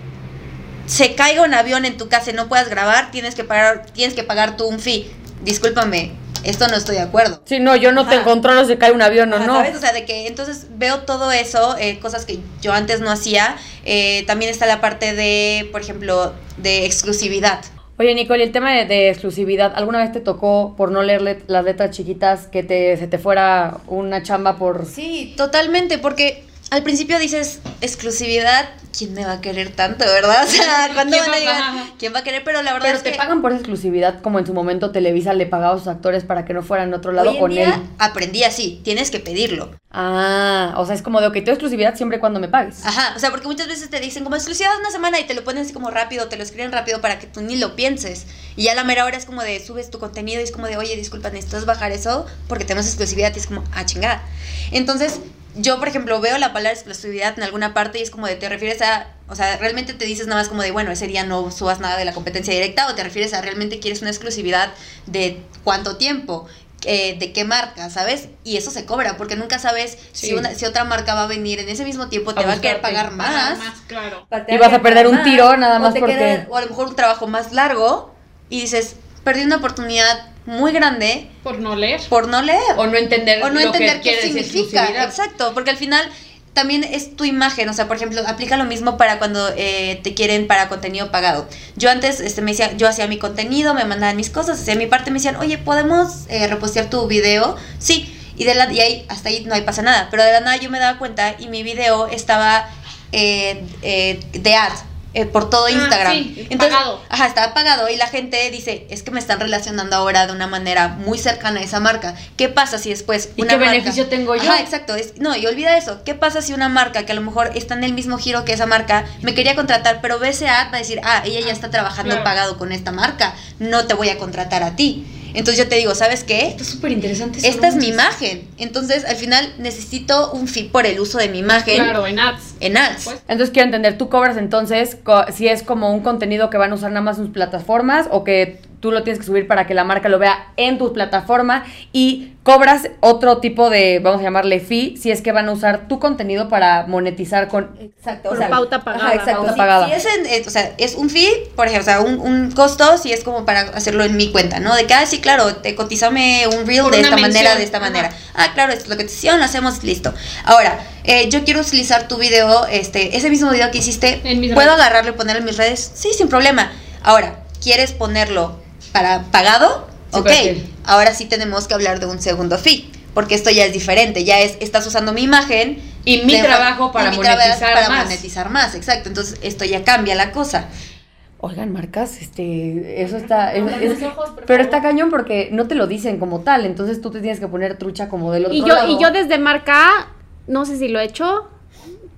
se caiga un avión en tu casa y no puedas grabar, tienes que pagar, tienes que pagar tú un fee. Discúlpame, esto no estoy de acuerdo. Sí, no, yo no te Ajá. controlo si cae un avión o Ajá, no. ¿Sabes? O sea, de que entonces veo todo eso, eh, cosas que yo antes no hacía. Eh, también está la parte de, por ejemplo, de exclusividad. Oye, Nicole, y el tema de, de exclusividad, ¿alguna vez te tocó, por no leer las letras chiquitas, que te, se te fuera una chamba por... Sí, totalmente, porque al principio dices exclusividad, ¿quién me va a querer tanto, verdad? O sea, ¿cuándo ¿Quién van a llegar? ¿Quién va a querer? Pero la verdad Pero es te que pagan por esa exclusividad, como en su momento Televisa le pagaba a sus actores para que no fueran a otro lado hoy en con día él. aprendí así, tienes que pedirlo. Ah, o sea, es como de, ok, tengo exclusividad siempre cuando me pagues. Ajá, o sea, porque muchas veces te dicen como exclusividad una semana y te lo ponen así como rápido, te lo escriben rápido para que tú ni lo pienses. Y ya a la mera hora es como de subes tu contenido y es como de, oye, disculpa, necesitas bajar eso porque tenemos exclusividad y es como, ah, chingada. Entonces, yo, por ejemplo, veo la palabra exclusividad en alguna parte y es como de, te refieres a, o sea, realmente te dices nada más como de, bueno, ese día no subas nada de la competencia directa o te refieres a realmente quieres una exclusividad de cuánto tiempo. eh, de qué marca, ¿sabes? Y eso se cobra, porque nunca sabes si, una, si otra marca va a venir en ese mismo tiempo, te A va a querer pagar más. claro. Y vas a perder un tiro nada más o te porque- queda- o a lo mejor un trabajo más largo y dices, perdí una oportunidad muy grande Por no leer. por no leer. O no entender O no lo entender que qué significa. Exacto, porque al final también es tu imagen, o sea, por ejemplo, aplica lo mismo para cuando eh, te quieren para contenido pagado. Yo antes este, me decía, yo hacía mi contenido, me mandaban mis cosas, hacía mi parte, me decían, oye, ¿podemos eh, repostear tu video? Sí, y, de la, y ahí, hasta ahí no hay pasa nada, pero de la nada yo me daba cuenta y mi video estaba eh, eh, de ad. Eh, por todo Ah, Instagram. sí, pagado. Ajá, estaba pagado y la gente dice, es que me están relacionando ahora de una manera muy cercana a esa marca. ¿Qué pasa si después ¿Y una qué marca- beneficio tengo yo? Ajá, exacto. es- no, y olvida eso. ¿Qué pasa si una marca que a lo mejor está en el mismo giro que esa marca me quería contratar, pero ad va a decir, ah, ella ya está trabajando claro. pagado con esta marca, no te voy a contratar a ti. Entonces yo te digo, ¿sabes qué? Está súper interesante. Esta es mi imagen. Entonces al final necesito un fee por el uso de mi imagen Claro, en ads. en ads. Entonces quiero entender, tú cobras entonces co- si es como un contenido que van a usar nada más sus plataformas o que tú lo tienes que subir para que la marca lo vea en tu plataforma y cobras otro tipo de, vamos a llamarle fee, si es que van a usar tu contenido para monetizar con... Exacto, Por pauta pagada. Ajá, exacto. Pauta Si- pagada. Si es, en, eh, o sea, es un fee, por ejemplo, o sea, un, un costo, si es como para hacerlo en mi cuenta, ¿no? De que, ah, sí, claro, te cotízame un reel Por de esta manera, de esta ajá. manera. Ah, claro, esto es lo que te hicieron, lo hacemos, listo. Ahora, eh, yo quiero utilizar tu video, este, ese mismo video que hiciste, En mis ¿puedo redes. agarrarlo y ponerlo en mis redes? Sí, sin problema. Ahora, ¿quieres ponerlo para pagado? Sí, ok, ahora sí tenemos que hablar de un segundo fee. Porque esto ya es diferente, ya es, estás usando mi imagen Y mi de- trabajo para mi monetizar para más. monetizar más, exacto. Entonces esto ya cambia la cosa. Oigan, marcas, este, eso está... es- es- ojos, pero favor. está cañón porque no te lo dicen como tal, entonces tú te tienes que poner trucha como del otro Y yo, lado. y yo desde marca, no sé si lo he hecho,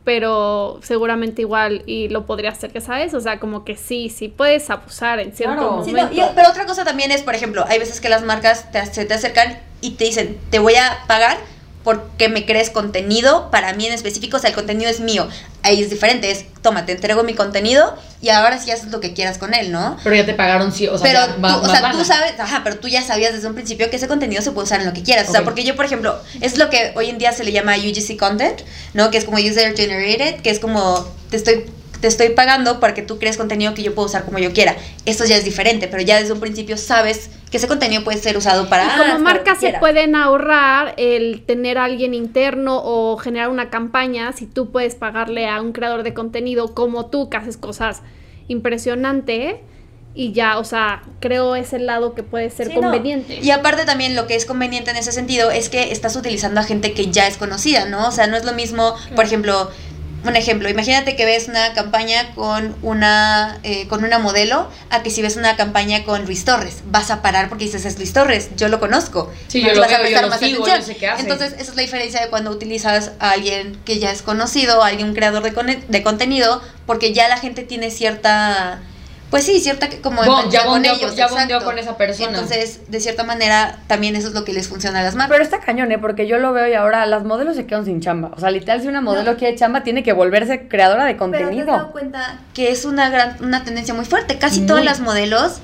pero seguramente igual y lo podría hacer, ya sabes, o sea, como que sí, sí puedes abusar en cierto Claro. momento. Sí, no, y- pero otra cosa también es, por ejemplo, hay veces que las marcas te, se te acercan y te dicen, te voy a pagar porque me crees contenido para mí en específico, o sea, el contenido es mío. Ahí es diferente, es, toma, te entrego mi contenido y ahora sí haces lo que quieras con él, ¿no? Pero ya te pagaron, sí, o sea, pero ya tú, va- o sea, tú sabes, ajá, pero tú ya sabías desde un principio que ese contenido se puede usar en lo que quieras. O sea, porque yo, por ejemplo, es lo que hoy en día se le llama UGC content, ¿no? Que es como user generated, que es como te estoy te estoy pagando para que tú crees contenido que yo puedo usar como yo quiera. Esto ya es diferente, pero ya desde un principio sabes que ese contenido puede ser usado para Y como para que se pueden ahorrar el tener a alguien interno o generar una campaña si tú puedes pagarle a un creador de contenido como tú que haces cosas impresionantes y ya, o sea, creo es el lado que puede ser Sí, no. conveniente. Y aparte también lo que es conveniente en ese sentido es que estás utilizando a gente que ya es conocida, ¿no? O sea, no es lo mismo, por ejemplo, un ejemplo, imagínate que ves una campaña con una, eh, con una modelo a que si ves una campaña con Luis Torres, vas a parar porque dices, es Luis Torres, yo lo conozco. Sí, yo lo vas a yo prestar lo más sigo, atención. yo sé qué hace. Entonces, esa es la diferencia de cuando utilizas a alguien que ya es conocido, a alguien un creador de, cone- de contenido, porque ya la gente tiene cierta... Pues sí, cierta que- como Bon- ya con bondeó- ellos, ya con esa persona. Entonces, de cierta manera, también eso es lo que les funciona a las marcas. Pero está cañón, ¿eh? Porque yo lo veo y ahora las modelos se quedan sin chamba. O sea, literal, si una modelo quiere chamba, tiene que volverse creadora de Pero te has dado contenido. cuenta que es una gran, una tendencia muy fuerte. Casi Muy. todas las modelos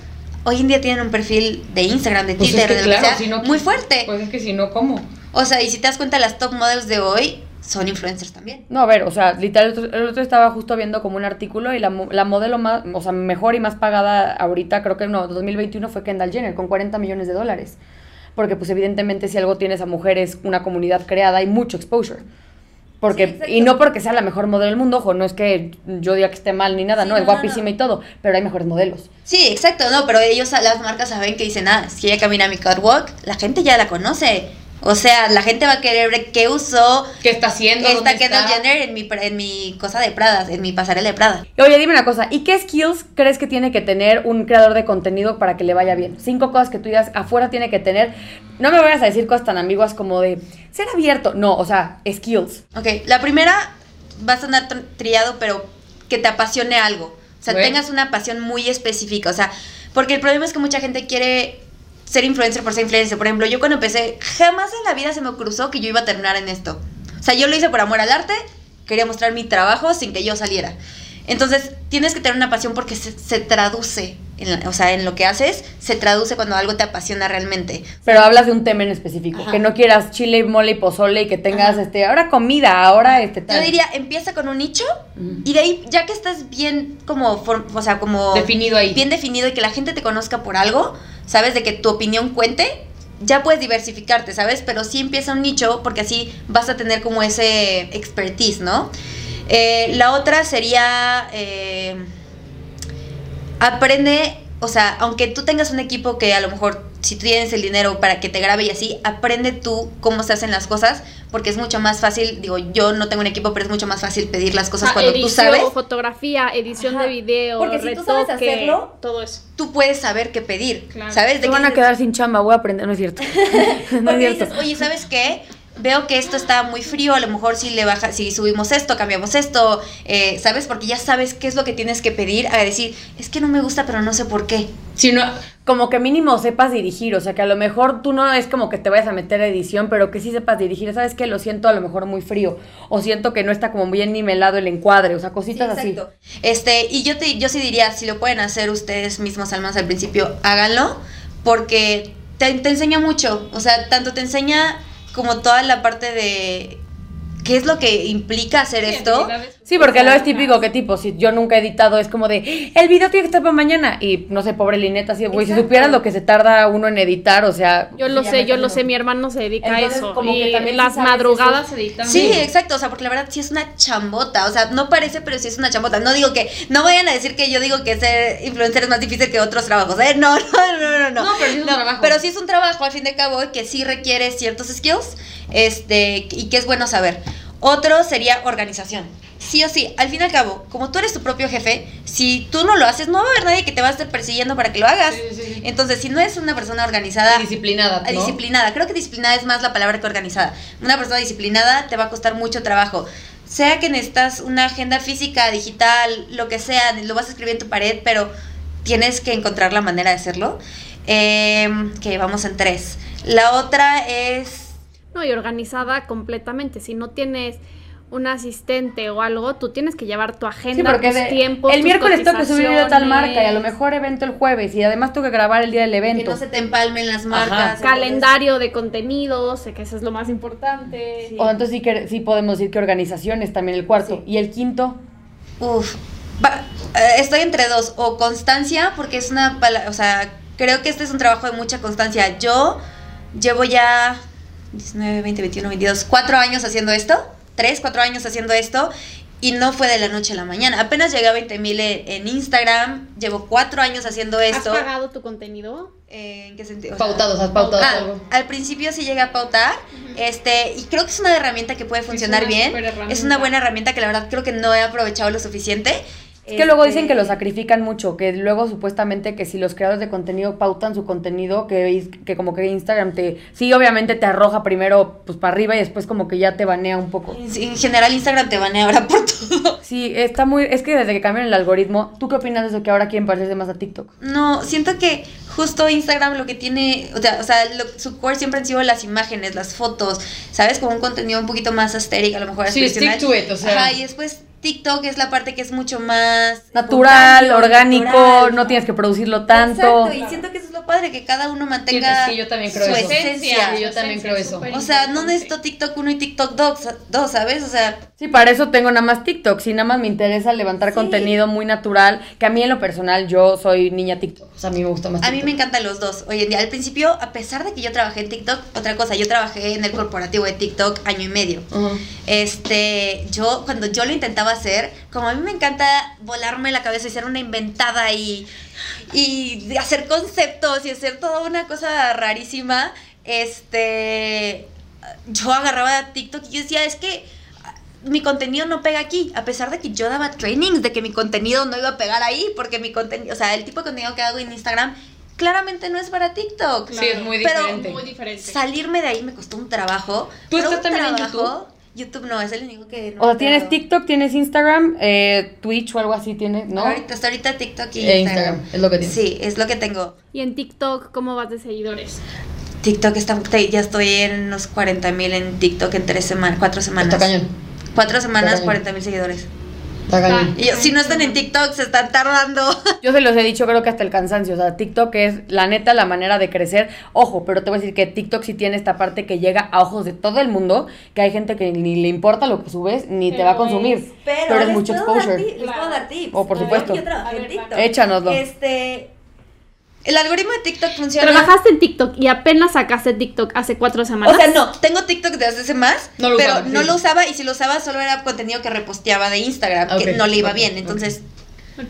hoy en día tienen un perfil de Instagram, de Pues es Twitter, que de lo que claro, sea, si no- muy fuerte. Pues es que si no, ¿cómo? O sea, y si te das cuenta, las top models de hoy son influencers también. No, a ver, o sea, literal, el otro, el otro estaba justo viendo como un artículo y la, la modelo más, o sea, mejor y más pagada ahorita, creo que no, 2021 fue Kendall Jenner, con 40 millones de dólares. Porque, pues, evidentemente, si algo tienes a mujeres, una comunidad creada, hay mucho exposure. Porque, Sí, y no porque sea la mejor modelo del mundo, ojo, no es que yo diga que esté mal ni nada, Sí, no, es no, no, guapísima no. y todo, pero hay mejores modelos. Sí, exacto, no, pero ellos, las marcas saben que dicen, ah, si ella camina mi catwalk, la gente ya la conoce. O sea, la gente va a querer ver qué usó ¿Qué está haciendo? esta Kendall Jenner en mi, en mi cosa de Prada, en mi pasarela de Prada. Oye, dime una cosa, ¿y qué skills crees que tiene que tener un creador de contenido para que le vaya bien? Cinco cosas que tú digas afuera tiene que tener. No me vayas a decir cosas tan ambiguas como de ser abierto. No, o sea, skills. Ok, la primera va a sonar tr- trillado, pero que te apasione algo. O sea, Bueno. tengas una pasión muy específica. O sea, porque el problema es que mucha gente quiere ser influencer por ser influencer. Por ejemplo, yo cuando empecé, jamás en la vida se me cruzó que yo iba a terminar en esto. O sea, yo lo hice por amor al arte, quería mostrar mi trabajo sin que yo saliera. Entonces, tienes que tener una pasión porque se, se traduce, en o sea, en lo que haces, se traduce cuando algo te apasiona realmente. Pero hablas de un tema en específico. Ajá. Que no quieras chile, mole y pozole y que tengas Ajá. este, ahora comida, ahora este Yo tal. diría, empieza con un nicho Ujú. y de ahí, ya que estás bien como, o sea, como... Definido ahí. Bien definido y que la gente te conozca por algo, ¿sabes? De que tu opinión cuente, ya puedes diversificarte, ¿sabes? Pero sí empieza un nicho porque así vas a tener como ese expertise, ¿no? Eh, la otra sería... eh, aprende, o sea, aunque tú tengas un equipo que a lo mejor si tú tienes el dinero para que te grabe y así, aprende tú cómo se hacen las cosas, porque es mucho más fácil, digo, yo no tengo un equipo, pero es mucho más fácil pedir las cosas Ah, cuando edición, tú sabes, fotografía, edición Ajá. de video, Porque si tú sabes hacerlo, todo eso. tú puedes saber qué pedir, Claro. ¿sabes? Te que van a quedar sin chamba, voy a aprender. No es cierto. no es cierto. dices, oye, ¿sabes qué? Veo que esto está muy frío, a lo mejor si le baja, si subimos esto, cambiamos esto, eh, ¿sabes? Porque ya sabes qué es lo que tienes que pedir a decir, es que no me gusta, pero no sé por qué. Si no, como que mínimo sepas dirigir, o sea, que a lo mejor tú no es como que te vayas a meter a edición, pero que sí sepas dirigir, ¿sabes qué? Lo siento a lo mejor muy frío, o siento que no está como bien nivelado el encuadre, o sea, cositas así. exacto. Este, y yo te, yo sí diría, si lo pueden hacer ustedes mismos al menos al principio, háganlo, porque te, te enseña mucho. O sea, tanto te enseña como toda la parte de qué es lo que implica hacer esto. Sí, porque lo es típico que tipo, si yo nunca he editado, es como de, el video tiene que estar para mañana, y no sé, pobre Lineta, así, güey, si supieras lo que se tarda uno en editar, o sea... Yo lo sé, yo lo sé, mi hermano se dedica Entonces, a eso. como que y también las madrugadas eso. se editan. Sí, exacto, o sea, porque la verdad sí es una chambota, o sea, no parece, pero sí es una chambota. No digo que, no vayan a decir que yo digo que ser influencer es más difícil que otros trabajos, ¿eh? No, no, no, no, no. No, pero sí es un trabajo. Pero sí es un trabajo, al fin de cabo, que sí requiere ciertos skills, este, y que es bueno saber. Otro sería organización. Sí o sí, al fin y al cabo, como tú eres tu propio jefe, si tú no lo haces, no va a haber nadie que te va a estar persiguiendo para que lo hagas. Sí, sí, sí. Entonces, si no es una persona organizada, disciplinada, Disciplinada, creo que disciplinada es más la palabra que organizada. Una persona disciplinada te va a costar mucho trabajo. Sea que necesitas una agenda física, digital, lo que sea, lo vas a escribir en tu pared, pero tienes que encontrar la manera de hacerlo. Eh, que vamos en tres. La otra es No, y organizada completamente. Si no tienes un asistente o algo, tú tienes que llevar tu agenda, tus de- tiempos. el tus miércoles tengo que subir video de tal marca y a lo mejor evento el jueves y además tengo que grabar el día del Que evento. no se te empalmen las marcas. Calendario de contenidos, sé que eso es lo más importante. Sí. O entonces sí, que, sí podemos decir que organizaciones también el cuarto. Y el quinto, Uf, va- eh, estoy entre dos, o constancia, porque es una palabra, o sea, creo que este es un trabajo de mucha constancia. Yo llevo ya 19, 20, 21, 22, cuatro años haciendo esto, tres, cuatro años haciendo esto, y no fue de la noche a la mañana. Apenas llegué a 20 mil en, Instagram, llevo cuatro años haciendo ¿Has esto. pagado tu contenido? Eh, ¿En qué sentido? O sea, pautados, has pautado Ah, algo. al principio sí llegué a pautar, este, y creo que es una herramienta que puede funcionar bien. Es una buena herramienta que la verdad creo que no he aprovechado lo suficiente. Es que luego dicen Este, que lo sacrifican mucho, que luego supuestamente que si los creadores de contenido pautan su contenido, que, que como que Instagram te, sí, obviamente te arroja primero pues para arriba y después como que ya te banea un poco. En, en general Instagram te banea ahora por todo. Sí, está muy, es que desde que cambiaron el algoritmo, ¿tú qué opinas de eso que ahora quieren parecerse más a TikTok? No, siento que justo Instagram lo que tiene, o sea, o sea lo- su core siempre han sido las imágenes, las fotos, ¿sabes? Como un contenido un poquito más astérico, a lo mejor Sí, stick to it, o sea. Ajá, y después TikTok es la parte que es mucho más Natural, orgánico, natural. no tienes que producirlo tanto. Exacto, y siento padre, que cada uno mantenga Sí, yo también creo su eso. esencia. Sí, yo también creo eso. O sea, no necesito TikTok 1 y TikTok 2, dos, ¿sabes? O sea, Sí, para eso tengo nada más TikTok. Si nada más me interesa levantar Sí. contenido muy natural, que a mí en lo personal yo soy niña TikTok. O sea, a mí me gusta más a mí me encantan los dos. Hoy en día, al principio, a pesar de que yo trabajé en TikTok, otra cosa, yo trabajé en el corporativo de TikTok año y medio. Este, yo cuando yo lo intentaba hacer, como a mí me encanta volarme la cabeza y ser una inventada y, y de hacer conceptos y hacer toda una cosa rarísima, este, yo agarraba TikTok y yo decía, es que ah, mi contenido no pega aquí, a pesar de que yo daba trainings de que mi contenido no iba a pegar ahí, porque mi contenido, o sea, el tipo de contenido que hago en Instagram claramente no es para TikTok. Sí, es muy Pero diferente. Muy diferente. Salirme de ahí me costó un trabajo. ¿Tú pero estás un también en trabajo- YouTube no, es el único que no O sea, tienes. TikTok, tienes Instagram, eh, Twitch o algo así tienes, ¿no? Ahorita, hasta ahorita TikTok y E Instagram. Instagram, es lo que tienes. Sí, es lo que tengo. Y en TikTok, ¿cómo vas de seguidores? TikTok está, te- ya estoy en unos 40 mil en TikTok en tres semanas, cuatro semanas. Está cañón. Cuatro semanas, cañón. 40 mil seguidores. Está cañón. Y yo, si no están en TikTok, se están tardando. Yo se los he dicho, creo que hasta el cansancio. O sea, TikTok es la neta la manera de crecer. Ojo, pero te voy a decir que TikTok sí tiene esta parte que llega a ojos de todo el mundo, que hay gente que ni le importa lo que subes, ni te va a Pero consumir. es- Pero, es mucho exposure. les puedo dar tips. Oh, por supuesto. Yo trabajé A en ver, TikTok. dale. Échanoslo. Este. El algoritmo de TikTok funciona. Trabajaste en TikTok y apenas sacaste TikTok hace cuatro semanas. O sea, no, tengo TikTok desde hace más, No lo pero usaba, no sí. lo usaba y si lo usaba solo era contenido que reposteaba de Instagram, que no le iba bien, entonces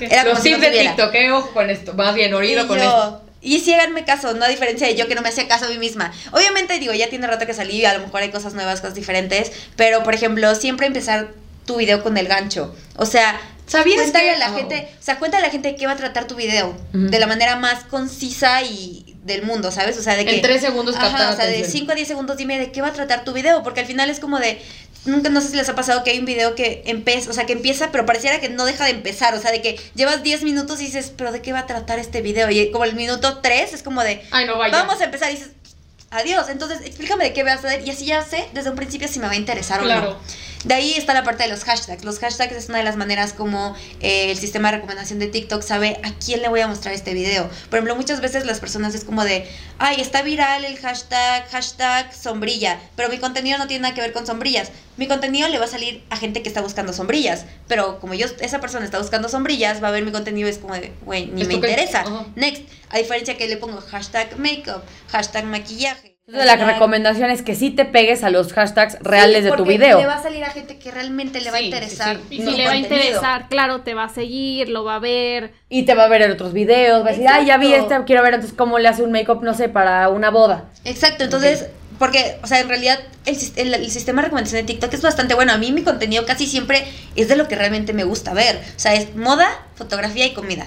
era como Los si no tips de. TikTok, eh, ojo con esto. Más bien, Y oído con yo- esto. Y sí háganme caso, no a diferencia de yo que no me hacía caso a mí misma. Obviamente, digo, ya tiene rato que salí, a lo mejor hay cosas nuevas, cosas diferentes, pero por ejemplo, siempre empezar tu video con el gancho. O sea, ¿Sabías cuéntale que- a la oh. gente, o sea, cuéntale a la gente de qué va a tratar tu video de la manera más concisa y del mundo, ¿sabes? O sea, de que En tres segundos Ajá, o sea, de atención. 5 a 10 segundos dime de qué va a tratar tu video, porque al final es como de nunca no sé si les ha pasado que hay un video que empieza, o sea, que empieza, pero pareciera que no deja de empezar, o sea, de que llevas 10 minutos y dices, "¿Pero de qué va a tratar este video?" Y como el minuto 3 es como de Ay, no vaya. Vamos a empezar y dices, adiós. Entonces, explícame de qué vas a hacer y así ya sé desde un principio si me va a interesar o Claro. no. De ahí está la parte de los hashtags. Los hashtags es una de las maneras como eh, el sistema de recomendación de TikTok sabe a quién le voy a mostrar este video. Por ejemplo, muchas veces las personas es como de, ay, está viral el hashtag, hashtag sombrilla, pero mi contenido no tiene nada que ver con sombrillas. Mi contenido le va a salir a gente que está buscando sombrillas, pero como yo, esa persona está buscando sombrillas, va a ver mi contenido y es como de, güey, ni me interesa. Next, a diferencia que le pongo hashtag makeup, hashtag maquillaje. Entonces, la recomendación es que sí te pegues a los hashtags reales Sí, de tu porque video. Le va a salir a gente que realmente le va a Sí, interesar. sí. Y si le va a interesar, claro, te va a seguir, lo va a ver. Y te va a ver en otros videos, va a decir, ay, ya vi este, quiero ver entonces cómo le hace un make-up, no sé, para una boda. Exacto, entonces, porque, o sea, en realidad el- el sistema de recomendación de TikTok es bastante bueno. A mí mi contenido casi siempre es de lo que realmente me gusta ver. O sea, es moda, fotografía y comida.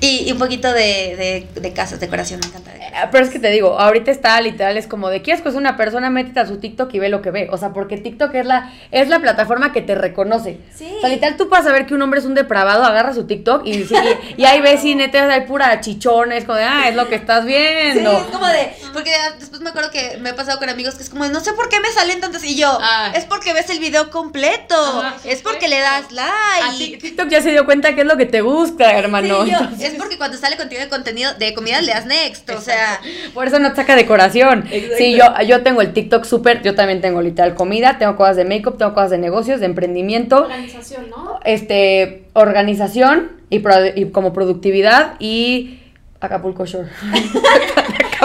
Y, y un poquito de, de, de casas, decoración, me encanta. Eh, Pero es que te digo, ahorita está literal, es como de quieres conocer una persona, métete a su TikTok y ve lo que ve. O sea, porque TikTok es la, es la plataforma que te reconoce. Sí. O sea, literal, tú para saber que un hombre es un depravado, agarra su TikTok y, sí, y, y ahí ves y neta hay pura chichones, como de, ah, es lo que estás Sí, viendo. es como de. Porque después me acuerdo que me he pasado con amigos que es como, de, no sé por qué me salen tantas. Y yo, Ah. es porque ves el video completo. Ajá, es porque le das A like. ti- TikTok ya se dio cuenta que es lo que te gusta, hermano. Sí, yo, Entonces, es porque cuando sale contenido de contenido de comida le das next. O sea, Por eso no te saca decoración. Exacto. Sí, yo, yo tengo el TikTok súper, yo también tengo literal comida, tengo cosas de make-up, tengo cosas de negocios, de emprendimiento, Organización, ¿no? este, organización y, pro- y como productividad y Acapulco Shore.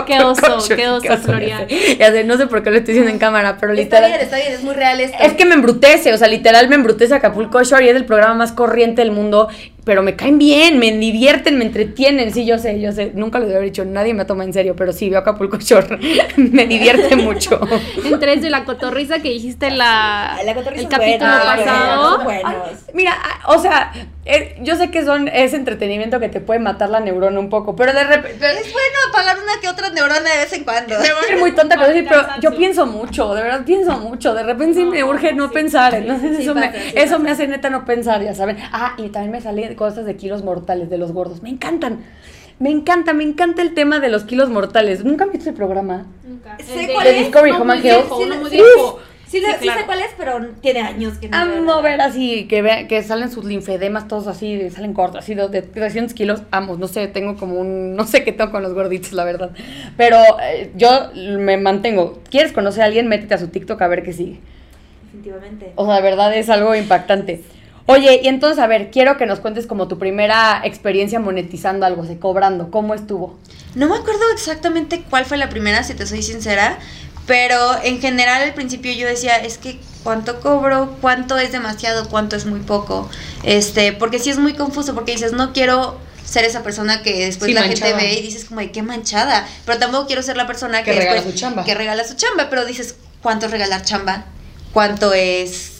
Qué oso, qué oso, Florian. hace. Ya sé, no sé por qué lo estoy diciendo en cámara, pero está literal. bien, está bien, es muy real esto. Es que me embrutece, o sea, literal me embrutece Acapulco Shore y es el programa más corriente del mundo, pero me caen bien, me divierten, me entretienen, sí, yo sé, yo sé, nunca lo debo haber dicho, nadie me toma en serio, pero sí, veo Acapulco Shore, me divierte mucho. Entre eso y la cotorriza que dijiste la, La el capítulo buena, pasado. Mira, ah, o sea, eh, yo sé que son, es entretenimiento que te puede matar la neurona un poco, pero de repente... Es bueno apagar una que otra neurona de vez en cuando. Me voy a ir muy tonta, pero, sí, pero Cansancio. yo pienso mucho, de verdad pienso mucho. De repente sí me urge no pensar, entonces sí eso, pasa, me, sí eso me hace neta no pensar, ya saben. Ah, y también me salen cosas de kilos mortales, de los gordos. Me encantan, me encanta, me encanta el tema de los kilos mortales. ¿Nunca han visto el programa? Nunca. Sé de- cuál de es, Discovery no Home Sí, sí, lo- Sí, sé cuál es, pero tiene años que no. Amo nada. ver así, que, ve, que salen sus linfedemas todos así, salen cortos, así de, de 300 kilos. Amo, no sé, tengo como un, no sé qué tengo con los gorditos, la verdad. Pero eh, yo me mantengo. ¿Quieres conocer a alguien? Métete a su TikTok a ver qué sigue. Definitivamente. O sea, de verdad es algo impactante. Oye, y entonces, a ver, quiero que nos cuentes como tu primera experiencia monetizando algo, se cobrando. ¿Cómo estuvo? No me acuerdo exactamente cuál fue la primera, si te soy sincera, pero en general al principio yo decía, es que cuánto cobro, cuánto es demasiado, cuánto es muy poco. Este, porque sí es muy confuso, porque dices, no quiero ser esa persona que después Sí, la manchada. gente ve y dices como, "Ay, qué manchada, pero tampoco quiero ser la persona que, Que regala después- su chamba. que regala su chamba, pero dices, ¿cuánto es regalar chamba? ¿Cuánto es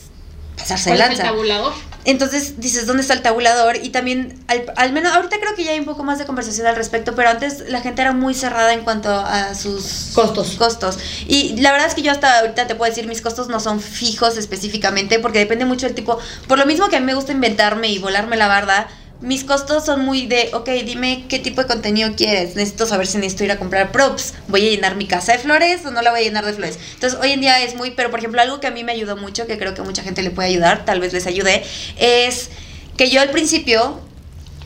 pasarse de ¿Cuál es el lanza? tabulador? Entonces dices, ¿dónde está el tabulador? Y también, al, al menos, ahorita creo que ya hay un poco más de conversación al respecto, pero antes la gente era muy cerrada en cuanto a sus Costos. costos. Y la verdad es que yo hasta ahorita te puedo decir, mis costos no son fijos específicamente, porque depende mucho del tipo. Por lo mismo que a mí me gusta inventarme y volarme la barda, mis costos son muy de, ok, dime qué tipo de contenido quieres. Necesito saber si necesito ir a comprar props. ¿Voy a llenar mi casa de flores o no la voy a llenar de flores? Entonces, hoy en día es muy, pero por ejemplo, algo que a mí me ayudó mucho, que creo que mucha gente le puede ayudar, tal vez les ayude, es que yo al principio,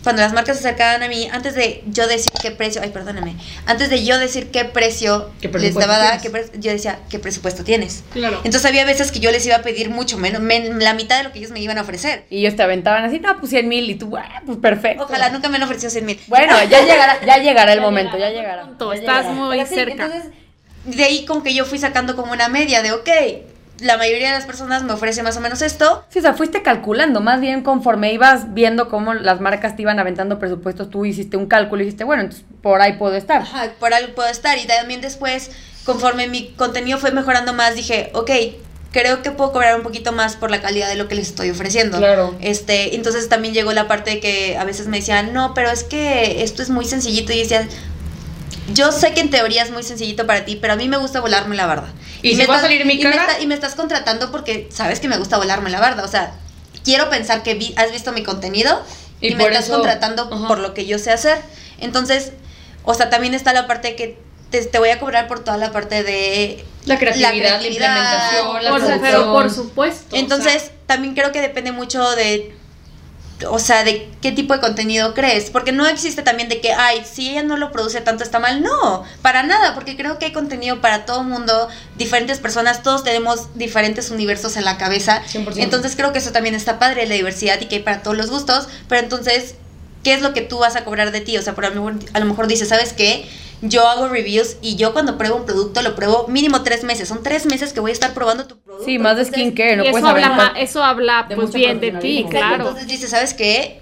cuando las marcas se acercaban a mí, antes de yo decir qué precio, ay, perdóname, antes de yo decir qué precio ¿Qué les daba, tienes? qué pre- yo decía, ¿qué presupuesto tienes? Claro. Entonces había veces que yo les iba a pedir mucho menos, men- la mitad de lo que ellos me iban a ofrecer. Y ellos te aventaban así, no, pues 100 mil, y tú, ah, pues perfecto. Ojalá nunca me han ofrecido 100 mil. Bueno, ya llegará, ya llegará el Ya momento, ya llegará. llegará. Punto, ya estás llegará. muy Pero sí, cerca. Entonces, De ahí como que yo fui sacando como una media de, ok, la mayoría de las personas me ofrece más o menos esto. Sí, o sea, fuiste calculando, más bien conforme ibas viendo cómo las marcas te iban aventando presupuestos, tú hiciste un cálculo y dijiste, bueno, entonces por ahí puedo estar. Ajá, por algo puedo estar. Y también después, conforme mi contenido fue mejorando más, dije, ok, creo que puedo cobrar un poquito más por la calidad de lo que les estoy ofreciendo. Claro. Este, entonces también llegó la parte de que a veces me decían, no, pero es que esto es muy sencillito. Y decía, yo sé que en teoría es muy sencillito para ti, pero a mí me gusta volarme la barda. ¿Y si me va a estás- salir mi y me cara? está- y me estás contratando porque sabes que me gusta volarme la barda. O sea, quiero pensar que vi- has visto mi contenido y, Y me estás eso- contratando por lo que yo sé hacer. Entonces, o sea, también está la parte de que te, te voy a cobrar por toda la parte de La creatividad, la, creatividad, implementación, la Por su- producción. pero por supuesto. entonces, también creo que depende mucho de, o sea, de qué tipo de contenido crees. Porque no existe también de que, ay, si ella no lo produce tanto está mal. No, para nada, porque creo que hay contenido para todo mundo, diferentes personas, todos tenemos diferentes universos en la cabeza. 100%. Entonces creo que eso también está padre, la diversidad y que hay para todos los gustos. Pero entonces, ¿qué es lo que tú vas a cobrar de ti? O sea, por a, lo mejor, a lo mejor dices, ¿sabes qué? Yo hago reviews y yo cuando pruebo un producto lo pruebo mínimo tres meses. Son tres meses que voy a estar probando tu producto. Sí, más de skincare, no puedes eso habla, ma- eso habla de pues bien de ti. Exacto, claro. Entonces dices, ¿sabes qué?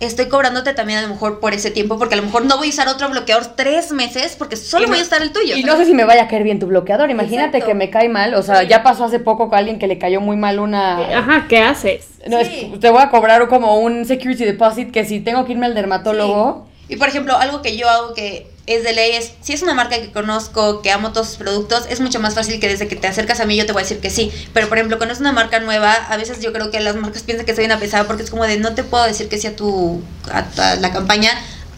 Estoy cobrándote también a lo mejor por ese tiempo, porque a lo mejor no voy a usar otro bloqueador tres meses, porque solo no- voy a usar el tuyo. Y no sé si me vaya a caer bien tu bloqueador. Imagínate Exacto. que me cae mal. O sea, ya pasó hace poco con alguien que le cayó muy mal una. Ajá, ¿qué haces? No, es- te voy a cobrar como un security deposit que si tengo que irme al dermatólogo. Y por ejemplo, algo que yo hago que es de ley es, si es una marca que conozco, que amo todos sus productos, es mucho más fácil que desde que te acercas a mí yo te voy a decir que sí. Pero por ejemplo, cuando es una marca nueva, a veces yo creo que las marcas piensan que soy una pesada porque es como de no te puedo decir que sí a tu a, a la campaña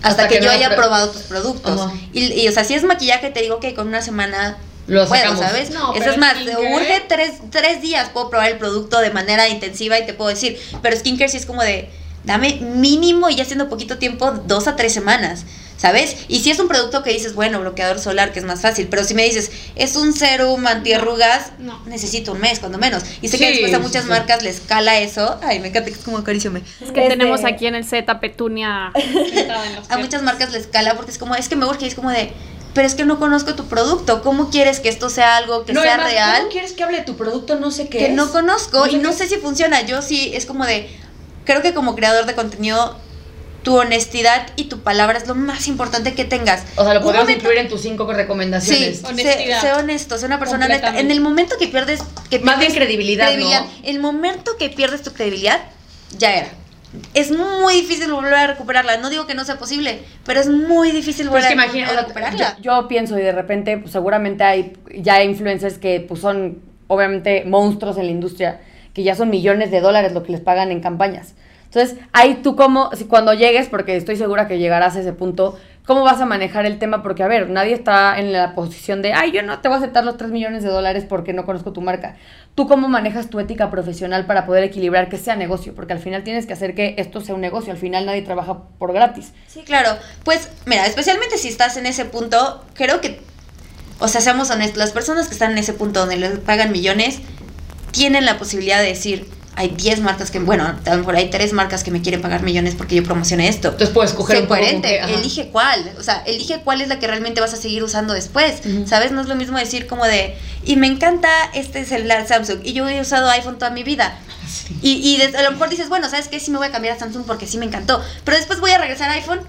hasta, Hasta que, que yo no haya probado tus productos. Y, y, o sea, si es maquillaje, te digo que con una semana Lo puedo, sacamos. ¿sabes? No, Eso es más, skincare- urge tres, tres días, puedo probar el producto de manera intensiva y te puedo decir. Pero skincare sí es como de, dame mínimo y ya siendo poquito tiempo, dos a tres semanas. ¿Sabes? Y si es un producto que dices, bueno, bloqueador solar, que es más fácil, pero si me dices, es un serum antiarrugas, No. necesito un mes, cuando menos. Y sé que después a muchas sí. marcas les cala eso. Ay, me encanta que es como acaríciame. Es que Este- tenemos aquí en el a Petunia sentada en los A muchas marcas les cala porque es como, es que me urge, y es como de, pero es que no conozco tu producto. ¿Cómo quieres que esto sea algo que no, sea además, real? ¿Cómo quieres que hable de tu producto? No sé qué que es. no conozco No sé y no qué sé si funciona. Yo sí, es como de, creo que como creador de contenido, tu honestidad y tu palabra es lo más importante que tengas. O sea, lo podemos momento- incluir en tus cinco Sí, recomendaciones. sé, Honestidad. sé honesto, sé una persona honesta. En el momento que pierdes... Que Más bien pierdes credibilidad, ¿no? El momento que pierdes tu credibilidad, ya era. Es muy difícil volver a recuperarla. No digo que no sea posible, pero es muy difícil Pues volver que a- imagina, a o sea, recuperarla. Yo pienso y de repente, pues seguramente hay ya influencers que pues son obviamente monstruos en la industria, que ya son millones de dólares lo que les pagan en campañas. Entonces, ahí tú como, si cuando llegues, porque estoy segura que llegarás a ese punto, ¿cómo vas a manejar el tema? Porque, a ver, nadie está en la posición de, ay, yo no te voy a aceptar los 3 millones de dólares porque no conozco tu marca. ¿Tú cómo manejas tu ética profesional para poder equilibrar que sea negocio? Porque al final tienes que hacer que esto sea un negocio. Al final nadie trabaja por gratis. Sí, claro. Pues, mira, especialmente si estás en ese punto, creo que, o sea, seamos honestos, las personas que están en ese punto donde les pagan millones, tienen la posibilidad de decir, hay 10 marcas que, bueno, a lo mejor hay 3 marcas que me quieren pagar millones porque yo promocioné esto. Entonces puedes escoger Sé un poco coherente, ajá. elige cuál, o sea, elige cuál es la que realmente vas a seguir usando después. ¿sabes? No es lo mismo decir como de, y me encanta este celular Samsung, y yo he usado iPhone toda mi vida, Sí. y, y a lo mejor dices, bueno, ¿sabes qué? Sí me voy a cambiar a Samsung porque sí me encantó. Pero después voy a regresar a iPhone.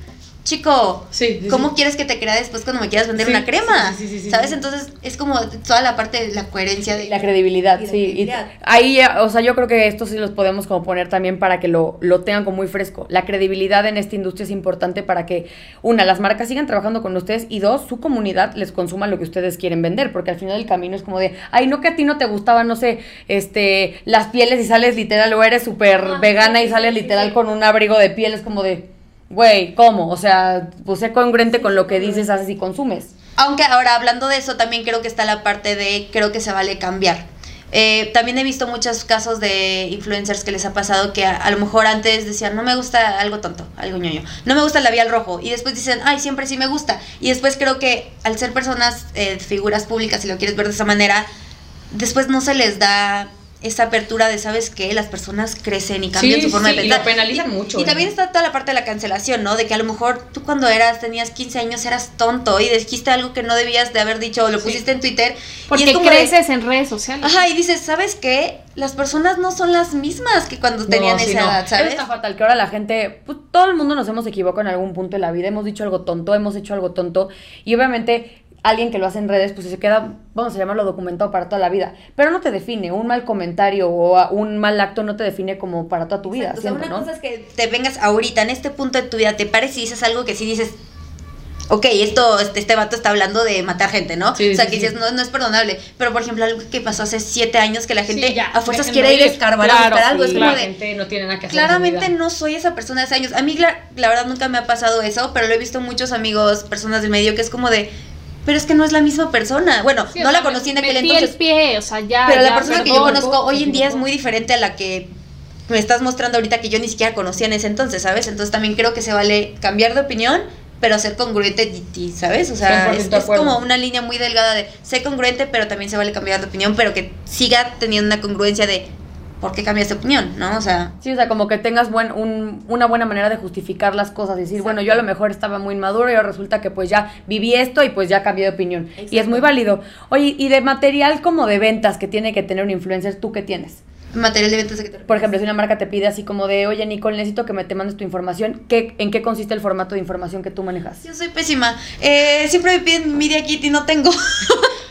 Chico, Sí, sí, ¿cómo sí. quieres que te crea después cuando me quieras vender una crema? sí, sí, sí, sí, ¿Sabes? sí. Entonces es como toda la parte de la coherencia de La credibilidad, Y la sí. y credibilidad. ahí, ya, o sea, yo creo que esto sí los podemos como poner también para que lo, lo tengan como muy fresco. La credibilidad en esta industria es importante para que, una, las marcas sigan trabajando con ustedes y dos, su comunidad les consuma lo que ustedes quieren vender, porque al final del camino es como de, ay, no que a ti no te gustaban, no sé, este, las pieles y sales literal, o eres súper Ah, vegana sí, y sales literal sí. con un abrigo de piel, es como de, güey, ¿cómo? O sea, pues sé congruente con lo que dices, haces y consumes. Aunque ahora hablando de eso, también creo que está la parte de creo que se vale cambiar. Eh, también he visto muchos casos de influencers que les ha pasado que a, a lo mejor antes decían, no me gusta algo tonto, algo ñoño, no me gusta el labial rojo, y después dicen, ay, siempre sí me gusta. Y después creo que al ser personas, eh, figuras públicas, si lo quieres ver de esa manera, después no se les da esa apertura de, ¿sabes qué? Las personas crecen y cambian Sí, su forma sí, de y pensar. lo penalizan Y- mucho, Y ¿eh? también está toda la parte de la cancelación, ¿no? De que a lo mejor tú cuando eras, tenías 15 años, eras tonto y dijiste algo que no debías de haber dicho o lo Sí. pusiste en Twitter. y Porque es como de- creces en redes sociales. Ajá, y dices, ¿sabes qué? Las personas no son las mismas que cuando tenían esa no. edad, ¿sabes? está fatal, que ahora la gente, pues, todo el mundo nos hemos equivocado en algún punto de la vida, hemos dicho algo tonto, hemos hecho algo tonto, y obviamente alguien que lo hace en redes, pues se queda, vamos a llamarlo documentado para toda la vida, pero no te define, un mal comentario o un mal acto no te define como para toda tu vida, Exacto, o sea, una ¿no? cosa es que te vengas ahorita, en este punto de tu vida, te pares y dices algo que sí dices, ok, esto, este, este vato está hablando de matar gente, ¿no? Sí, o sea, sí, que sí. dices, no, no es perdonable. Pero, por ejemplo, algo que pasó hace siete años que la gente ya, a fuerzas quiere ir a escarbar a buscar algo. es la como de, gente no tiene nada que hacer. Claramente no soy esa persona de hace años. A mí, la, la verdad, nunca me ha pasado eso, pero lo he visto muchos amigos, personas del medio, que es como de, pero es que no es la misma persona. Bueno, Sí, o no sea, la conocí en aquel entonces. el pie, o sea, ya. pero la persona que yo conozco hoy en día es muy diferente a la que me estás mostrando ahorita que yo ni siquiera conocía en ese entonces, ¿sabes? Entonces también creo que se vale cambiar de opinión, pero ser congruente, ¿sabes? O sea, 100% es, es como una línea muy delgada de ser congruente, pero también se vale cambiar de opinión, pero que siga teniendo una congruencia de por qué cambias de opinión, ¿no? O sea, Sí, o sea, como que tengas buen, un- una buena manera de justificar las cosas, decir, bueno, yo a lo mejor estaba muy inmaduro y ahora resulta que pues ya viví esto y pues ya cambié de opinión. Y es muy válido. Oye, y de material como de ventas que tiene que tener un influencer, ¿tú qué tienes? material de ventas que te Por ejemplo, si una marca te pide así como de, oye, Nicole, necesito que me te mandes tu información, ¿qué, ¿en qué consiste el formato de información que tú manejas? Yo soy pésima. Eh, siempre me piden Media Kit y no tengo.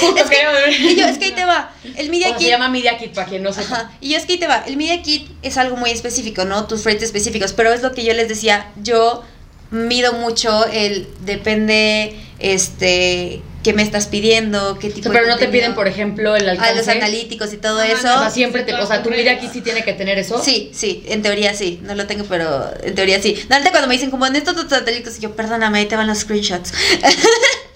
Justo es que, quería- y yo, es que ahí te va. El Media Kit. se llama Media Kit para quien no sepa. Ajá. Y es que ahí te va. El Media Kit es algo muy específico, ¿no? Tus rates específicos. Pero es lo que yo les decía. Yo mido mucho el depende este qué me estás pidiendo, qué tipo Pero de no te piden, por ejemplo, el alcance. a los analíticos y todo eso. O sea, siempre te, o sea, tu media aquí sí tiene que tener eso. Sí, sí, en teoría sí, no lo tengo, pero en teoría sí. Ahorita cuando me dicen como en estos satélites, yo, perdóname, ahí te van los screenshots.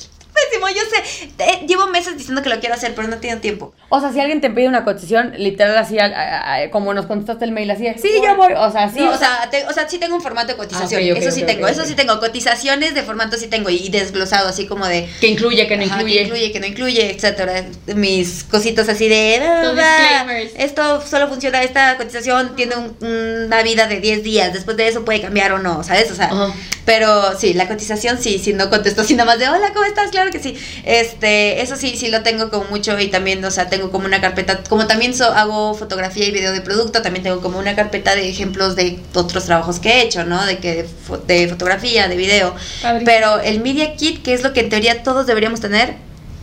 Pésimo, yo sé, eh, llevo meses diciendo que lo quiero hacer, pero no tengo tiempo. O sea, si alguien te pide una cotización, literal así, a- a- a- como nos contestaste el mail, así, sí, yo voy. O sea, sí. O sea, te- o sea, sí tengo un formato de cotización, Ah, ok, eso sí tengo, eso sí tengo, cotizaciones de formato sí tengo y desglosado, así como de... que incluye, que no ajá, incluye. que incluye, que no incluye, etcétera. Mis cositos así de. "Ah, disclaimers. Esto solo funciona, esta cotización tiene un- una vida de 10 días. Después de eso puede cambiar o no, ¿sabes? O sea, pero sí, la cotización sí, sí, no contesto así nada más de hola, ¿cómo estás? Claro que sí. Este, eso sí, sí lo tengo como mucho y también, o sea, tengo como una carpeta, como también so- hago fotografía y video de producto, también tengo como una carpeta de ejemplos de otros trabajos que he hecho, ¿no? De que de, fo- de fotografía, de video. Pero el Media Kit, que es lo que en teoría todos deberíamos tener,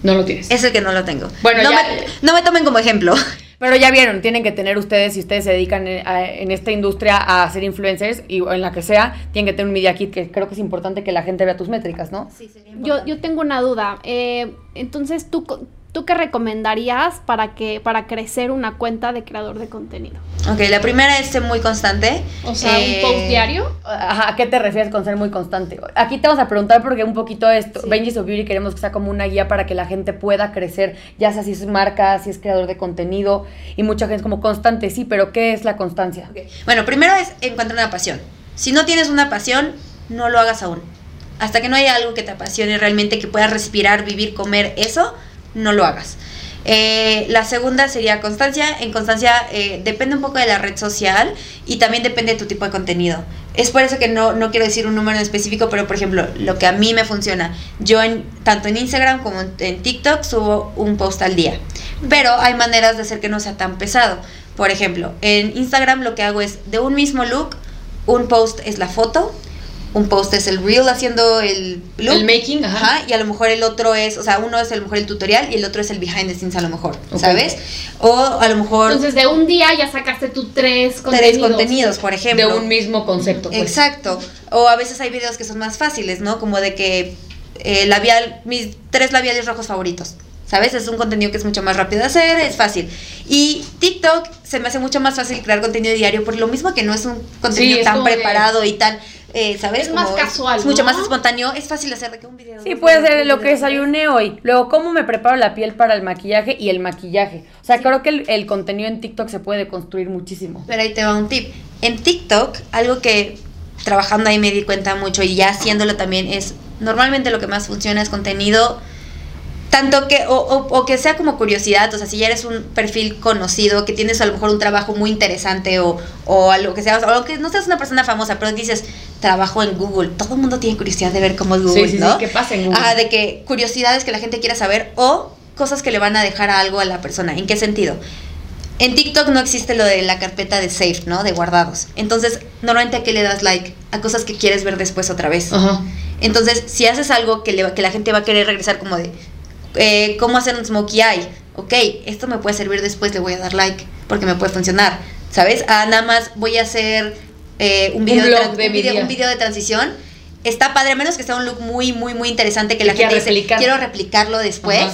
No lo tienes. es el que no lo tengo. Bueno, no, ya- me, no me tomen como ejemplo. Pero ya vieron, tienen que tener ustedes, si ustedes se dedican en, a- en esta industria a ser influencers y o en la que sea, tienen que tener un media kit que creo que es importante que la gente vea tus métricas, ¿no? Sí, sería Yo, importante. yo tengo una duda. eh, entonces, ¿tú, co- ¿tú qué recomendarías para, que, para crecer una cuenta de creador de contenido? Ok, la primera es ser muy constante. O sea, Eh, un post diario. Ajá, ¿A qué te refieres con ser muy constante? Aquí te vamos a preguntar porque un poquito esto, Sí. Benji's of Beauty queremos que sea como una guía para que la gente pueda crecer, ya sea si es marca, si es creador de contenido, y mucha gente es como constante, sí, pero ¿qué es la constancia? Bueno, primero es encontrar una pasión. Si no tienes una pasión, no lo hagas aún. Hasta que no haya algo que te apasione realmente, que puedas respirar, vivir, comer, eso, no lo hagas. Eh, la segunda sería constancia. En constancia eh, depende un poco de la red social y también depende de tu tipo de contenido. Es por eso que no, no quiero decir un número en específico, pero por ejemplo, lo que a mí me funciona, yo en, tanto en Instagram como en, TikTok subo un post al día. Pero hay maneras de hacer que no sea tan pesado. Por ejemplo, en Instagram lo que hago es de un mismo look, un post es la foto, un post es el reel haciendo el look. El making, ajá. y a lo mejor el otro es, o sea, uno es a lo mejor el tutorial y el otro es el behind the scenes a lo mejor. ¿sabes? O a lo mejor Entonces, de un día ya sacaste tú tres contenidos. tres contenidos, por De ejemplo. un mismo concepto. Pues. Exacto. O a veces hay videos que son más fáciles, ¿no? Como de que eh, labial, mis tres labiales rojos favoritos. ¿Sabes? Es un contenido que es mucho más rápido de hacer, es fácil. Y TikTok se me hace mucho más fácil crear contenido diario por lo mismo que no es un contenido es tan de- preparado y tan, eh, ¿sabes? Es más Como casual, Es mucho ¿no? más espontáneo, es fácil hacer de que un video. Sí, puede ser lo que desayuné hoy. Luego, ¿cómo me preparo la piel para el maquillaje y el maquillaje? O sea, creo que el, el contenido en TikTok se puede construir muchísimo. Pero ahí te va un tip. En TikTok, algo que trabajando ahí me di cuenta mucho y ya haciéndolo también es, normalmente lo que más funciona es contenido, tanto que, o, o- o que sea como curiosidad, o sea, si ya eres un perfil conocido, que tienes a lo mejor un trabajo muy interesante o, o algo que sea, o aunque no seas una persona famosa, pero dices, trabajo en Google, todo el mundo tiene curiosidad de ver cómo es Google, sí, sí, ¿no? ¿qué pasa en Google? Ah, de que curiosidades que la gente quiera saber o cosas que le van a dejar a algo a la persona. ¿En qué sentido? En TikTok no existe lo de la carpeta de save, ¿no? De guardados. Entonces, normalmente a qué le das like? A cosas que quieres ver después otra vez. Ajá. Entonces, si haces algo que, le, que la gente va a querer regresar como de eh, cómo hacer un smokey eye, ok, esto me puede servir después, le voy a dar like porque me puede funcionar, ¿sabes? Ah, nada más voy a hacer eh, un, video de, blog tran- de un, mi video, día. un video de transición. Está padre, a menos que sea un look muy, muy, muy interesante que la Que gente quiera dice, replicar. quiero replicarlo después. Ajá.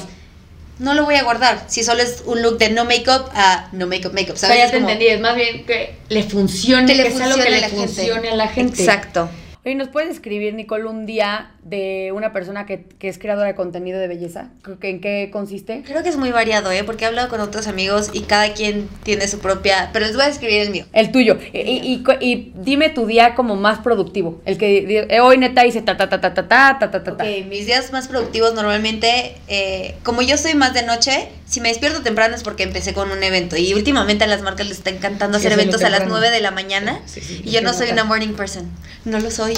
No lo voy a guardar. Si solo es un look de no make-up a no make-up, make-up. ¿Sabes? ya Es te como- entendí, es más bien que le funcione, Que le sea lo funcione que a le la gente. funcione a la gente. Exacto. Oye, ¿nos puedes escribir, Nicole, un día de una persona que, que es creadora de contenido de belleza? ¿En qué consiste? Creo que es muy variado, ¿eh? Porque he hablado con otros amigos y cada quien tiene su propia... Pero les voy a escribir el mío. El tuyo. Y, y- y cu- y dime tu día como más productivo. El que eh, hoy neta hice ta ta ta ta ta ta ta ta ta ta. Ok, mis días más productivos normalmente, eh, como yo soy más de noche, si me despierto temprano es porque empecé con un evento. Y últimamente a las marcas les está encantando Sí, hacer eventos a las temprano. 9 de la mañana. Sí, sí, y yo no soy una morning person. No lo soy.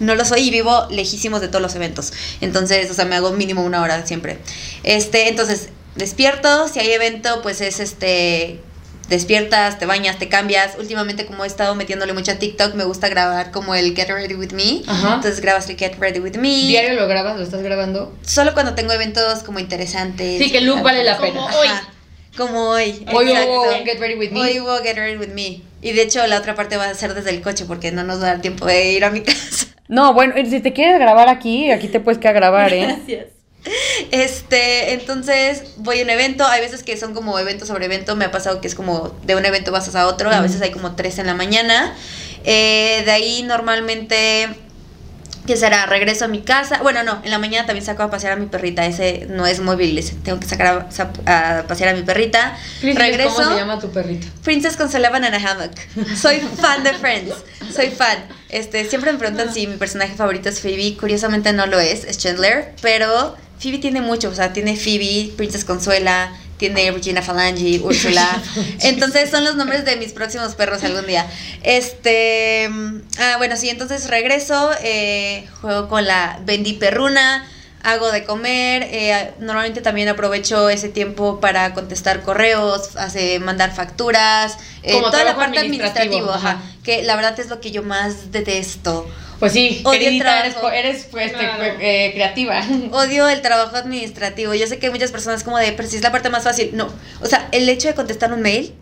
No lo soy y vivo lejísimos de todos los eventos. Entonces, o sea, me hago mínimo una hora siempre. Este, entonces, despierto, si hay evento, pues es este despiertas, te bañas, te cambias. Últimamente como he estado metiéndole mucho a TikTok, me gusta grabar como el Get Ready With Me. Ajá. Entonces grabas el Get Ready With Me. ¿Diario lo grabas? ¿Lo estás grabando? Solo cuando tengo eventos como interesantes. Sí, que el look vale la Como pena. hoy. Ajá, Como hoy. Hoy exacto. hubo Get Ready With Me. Hoy hubo Get Ready With Me. Y de hecho la otra parte va a ser desde el coche porque no nos va a dar tiempo de ir a mi casa. No, bueno, si te quieres grabar aquí, aquí te puedes quedar a grabar, ¿eh? Gracias. Este, entonces voy a un evento, hay veces que son como evento sobre evento, me ha pasado que es como de un evento vas a otro, a veces hay como tres en la mañana. Eh, de ahí normalmente, ¿qué será? Regreso a mi casa. Bueno, no, en la mañana también saco a pasear a mi perrita, ese no es móvil, ese tengo que sacar a, pasear a mi perrita. Regreso. ¿Cómo se llama tu perrito? Princess con Sullivan in a Hammock. Soy fan de Friends. Soy fan. Este, siempre me preguntan si mi personaje favorito es Phoebe. Curiosamente no lo es, es Chandler. Pero Phoebe tiene mucho. O sea, tiene Phoebe, Princess Consuela, tiene Regina Falangi, Úrsula. Entonces son los nombres de mis próximos perros algún día. Este. Ah, bueno, sí, entonces regreso. eh, juego con la Bendy Perruna. Hago de comer, eh, normalmente también aprovecho ese tiempo para contestar correos, hace, mandar facturas, eh, Como toda la parte administrativa, que la verdad es lo que yo más detesto. Pues sí, Odio el queridita, eres, eres pues, este, Claro. eh, creativa. Odio el trabajo administrativo. Yo sé que hay muchas personas como de, pero si es la parte más fácil. No, o sea, el hecho de contestar un mail,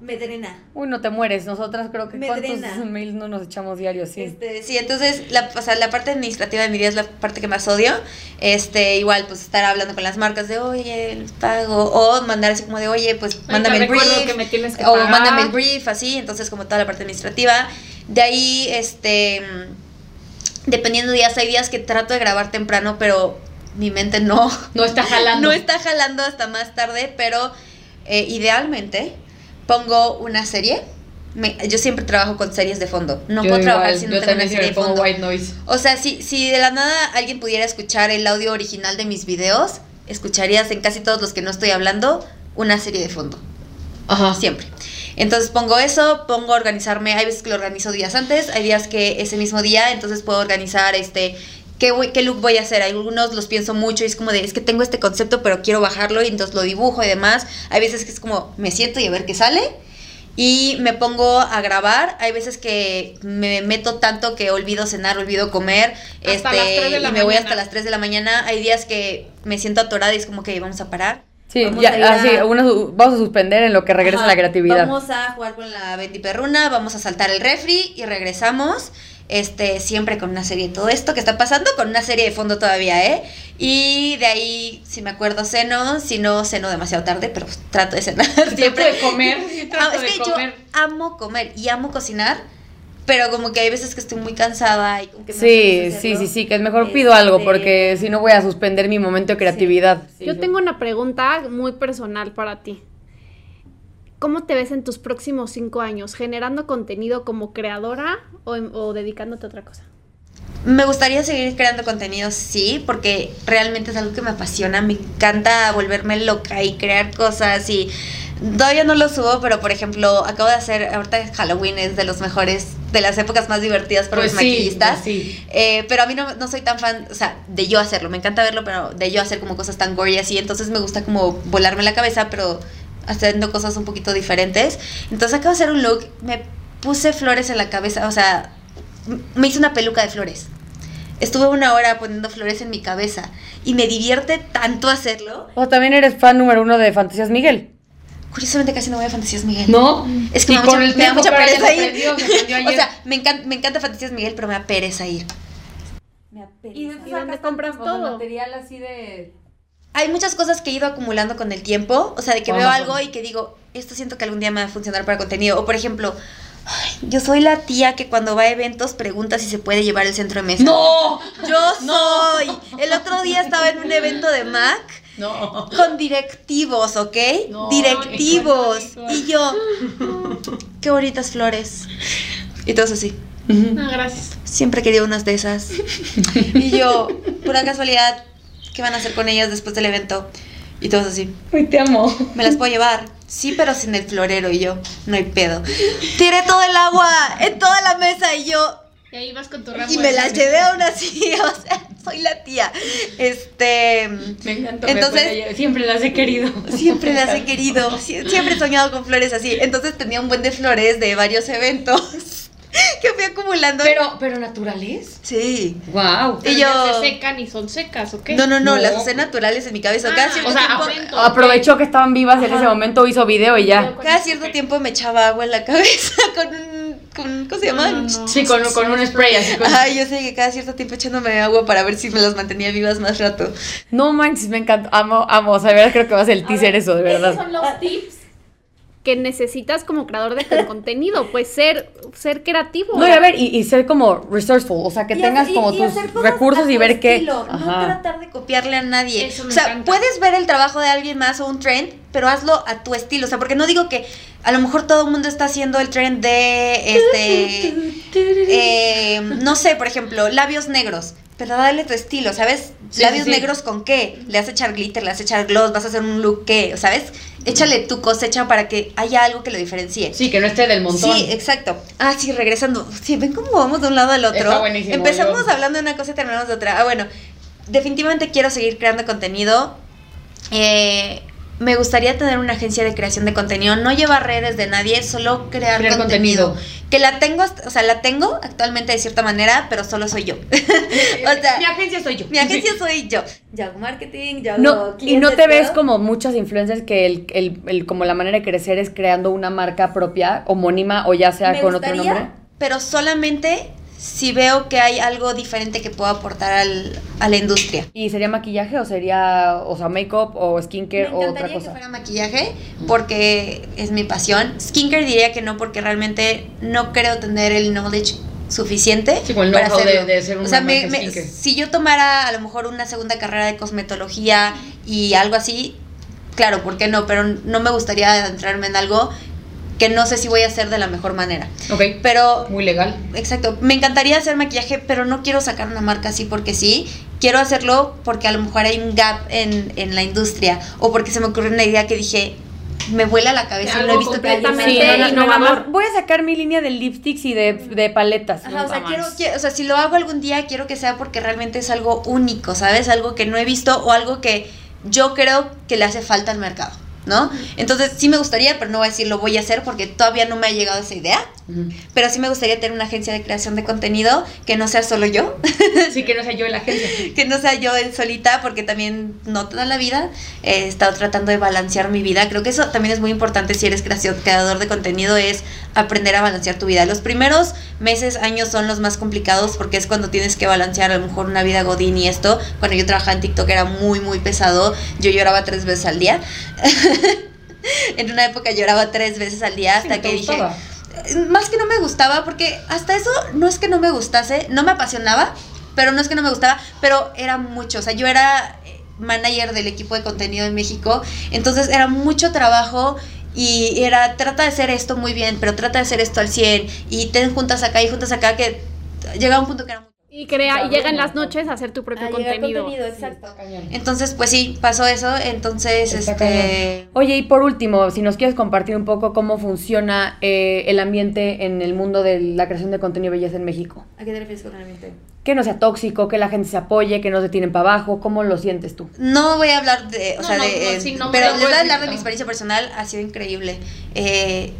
Me drena. Uy, no te mueres. Nosotras creo que Me cuántos drena. mails no nos echamos diarios, sí. Este, sí, entonces la, o sea, la parte administrativa de mi día es la parte que más odio. Este, igual, pues estar hablando con las marcas de, oye, el pago, o mandar así como de, oye, pues Ay, mándame el brief, que me tienes que o pagar. mándame el brief, así, entonces como toda la parte administrativa. De ahí, este, dependiendo de días, hay días que trato de grabar temprano, pero mi mente no, No está jalando. no está jalando hasta más tarde, pero eh, idealmente pongo una serie. Me- yo siempre trabajo con series de fondo. No Yo puedo trabajar igual, si yo no tengo una serie de fondo. white noise. O sea, si, si de la nada alguien pudiera escuchar el audio original de mis videos, escucharías en casi todos los que no estoy hablando una serie de fondo. Ajá. Siempre. Entonces pongo eso, pongo a organizarme. Hay veces que lo organizo días antes, hay días que ese mismo día, entonces puedo organizar este. ¿Qué, voy- ¿Qué look voy a hacer? Algunos los pienso mucho y es como de, es que tengo este concepto, pero quiero bajarlo y entonces lo dibujo y demás. Hay veces que es como, me siento y a ver qué sale. Y me pongo a grabar. Hay veces que me meto tanto que olvido cenar, olvido comer. Hasta este, las 3 de la y me voy hasta las 3 de la mañana. Hay días que me siento atorada y es como que vamos a parar. Sí, Vamos ya, a a- así, su- vamos a suspender en lo que regresa Ajá, la creatividad. Vamos a jugar con la Betty Perruna, vamos a saltar el refri y regresamos. Este, siempre con una serie, todo esto que está pasando, con una serie de fondo todavía, ¿eh? Y de ahí, si me acuerdo, ceno, si no, ceno demasiado tarde, pero trato de cenar Trato siempre. de comer. sí, Ah, trato es de que comer. yo amo comer y amo cocinar, pero como que hay veces que estoy muy cansada y como que me Sí, sí, sí, sí, que es mejor pido algo Este- porque si no voy a suspender mi momento de creatividad. Yo tengo una pregunta muy personal para ti. ¿Cómo te ves en tus próximos cinco años? ¿Generando contenido como creadora o, o dedicándote a otra cosa? Me gustaría seguir creando contenido, sí, porque realmente es algo que me apasiona. Me encanta volverme loca y crear cosas y todavía no lo subo, pero por ejemplo, acabo de hacer, ahorita Halloween es de los mejores, de las épocas más divertidas para Pues los sí, maquillistas. pues sí. Eh, pero a mí no, no soy tan fan, o sea, de yo hacerlo. Me encanta verlo, pero de yo hacer como cosas tan gory así. Entonces me gusta como volarme la cabeza, pero haciendo cosas un poquito diferentes. Entonces acabo de hacer un look, me puse flores en la cabeza, o sea, me hice una peluca de flores. Estuve una hora poniendo flores en mi cabeza y me divierte tanto hacerlo. O también eres fan número uno de Fantasías Miguel. Curiosamente casi no voy a Fantasías Miguel. ¿No? Es que y me da con mucha, el me da pereza ir. o sea, me encanta, me encanta Fantasías Miguel, pero me da pereza ir. Me apetece. ¿Y de- dónde compras todo? material así de... Hay muchas cosas que he ido acumulando con el tiempo, o sea, de que veo algo y que digo, esto siento que algún día me va a funcionar para contenido. O por ejemplo, ay, yo soy la tía que cuando va a eventos pregunta si se puede llevar el centro de mesa. ¡No! Yo soy. El otro día estaba en un evento de Mac No. con directivos, ¿ok? No, directivos. Y yo, qué bonitas flores. Y todos así. Ah, gracias. Siempre quería unas de esas. Y yo, pura casualidad, ¿qué van a hacer con ellas después del evento? Y todos así, Ay, te amo. ¿me las puedo llevar? Sí, pero sin el florero. Y yo, no hay pedo. Tiré todo el agua en toda la mesa y yo, Y ahí vas con tu ramo y me las llevé aún así. O sea, soy la tía. Este. Me encanta. Entonces- Entonces, siempre las he querido. Siempre las he querido, sie- siempre he soñado con flores así. Entonces tenía un buen de flores de varios eventos que fui acumulando. Pero, pero naturales. Sí. Wow. Pero Y ya yo- se secan y son secas, ¿ok? No, no, no, No. las usé naturales en mi cabeza. Cada Ah, cierto o sea, tiempo, aprendo. Aprovechó que estaban vivas en ese momento, hizo video y ya. cada cierto tiempo me echaba agua en la cabeza con un con ¿cómo se llama? No, no. Sí, con, con un spray así. Con... Ay, yo sé que cada cierto tiempo echándome agua para ver si me las mantenía vivas más rato. No manches, me encanta. Amo, amo. O sea, de verdad creo que va a ser el teaser eso, de verdad. Esos son los tips que necesitas como creador de contenido, pues ser, ser creativo. No, y a ver, y, y ser como resourceful, o sea, que Y tengas como y tus recursos y ver qué. No Ajá. tratar de copiarle a nadie. Eso me o sea, encanta. puedes ver el trabajo de alguien más o un trend, pero hazlo a tu estilo. O sea, porque no digo que a lo mejor todo el mundo está haciendo el trend de este. eh, no sé, por ejemplo, labios negros. Pero dale tu estilo, ¿sabes? Sí, labios sí, negros con qué? Le vas a echar glitter, le vas a echar gloss, vas a hacer un look qué, ¿sabes? Échale tu cosecha para que haya algo que lo diferencie. Sí, que no esté del montón. Sí, exacto. Ah, sí, regresando. Sí, ven cómo vamos de un lado al otro. Está buenísimo, Empezamos yo- hablando de una cosa y terminamos de otra. Ah, bueno, definitivamente quiero seguir creando contenido. Eh, me gustaría tener una agencia de creación de contenido, no llevar redes de nadie, solo crear, Crear contenido. contenido. Que la tengo, o sea, la tengo actualmente de cierta manera, pero solo soy yo. o sea, mi agencia soy yo. mi agencia soy yo. Yo hago marketing, yo hago No, y no te ves como muchas influencers que el, el, el- como la manera de crecer es creando una marca propia, homónima, o ya sea Me con otro nombre. Pero solamente si veo que hay algo diferente que pueda aportar al, a la industria. ¿Y sería maquillaje o sería, o sea, make-up o skincare Me o otra encantaría que cosa? fuera maquillaje porque es mi pasión. Skincare diría que no porque realmente no creo tener el knowledge suficiente Sí, el para know-how de- hacerlo. de ser o una sea, me- si yo tomara a lo mejor una segunda carrera de cosmetología y algo así, claro, ¿por qué no? Pero no me gustaría adentrarme en algo que no sé si voy a hacer de la mejor manera. Ok, Pero muy legal. Exacto, me encantaría hacer maquillaje, pero no quiero sacar una marca así porque sí. Quiero hacerlo porque a lo mejor hay un gap en, en la industria o porque se me ocurrió una idea que dije, me vuela la cabeza, no he visto completamente lo haga. no, no, innovador. voy a sacar mi línea de lipsticks y de, de paletas. Ajá, o sea, quiero- o sea, si lo hago algún día, quiero que sea porque realmente es algo único, ¿sabes? Algo que no he visto o algo que yo creo que le hace falta al mercado, ¿no? Entonces, sí me gustaría, pero no voy a decir lo voy a hacer porque todavía no me ha llegado esa idea. Pero sí me gustaría tener una agencia de creación de contenido que no sea solo yo, Sí, que no sea yo en la agencia. que no sea yo en solita, porque también no toda la vida he estado tratando de balancear mi vida. Creo que eso también es muy importante si eres creación, creador de contenido, es aprender a balancear tu vida. Los primeros meses, años son los más complicados porque es cuando tienes que balancear a lo mejor una vida godín y esto. Cuando yo trabajaba en TikTok era muy, muy pesado. Yo lloraba tres veces al día. en una época lloraba tres veces al día hasta Sí, ¿te que dije... gustaba? Más que no me gustaba, porque hasta eso no es que no me gustase, no me apasionaba, pero no es que no me gustaba, pero era mucho. O sea, yo era eh, manager del equipo de contenido en México, entonces era mucho trabajo y era, trata de hacer esto muy bien, pero trata de hacer esto al 100 y ten juntas acá y juntas acá, que llegaba un punto que era muy... Y crea, y llega en las noches a hacer tu propio A llegar contenido. contenido, exacto. Entonces, pues sí, pasó eso, entonces, Está este... Oye, y por último, si nos quieres compartir un poco cómo funciona eh, el ambiente en el mundo de la creación de contenido y belleza en México. ¿A qué te refieres con ambiente? Que no sea tóxico, que la gente se apoye, que no se tiren para abajo. ¿Cómo lo sientes tú? No voy a hablar de, o No, sea, no, de, no, eh, sí, pero les voy a hablar de mi experiencia personal, ha sido increíble. Eh,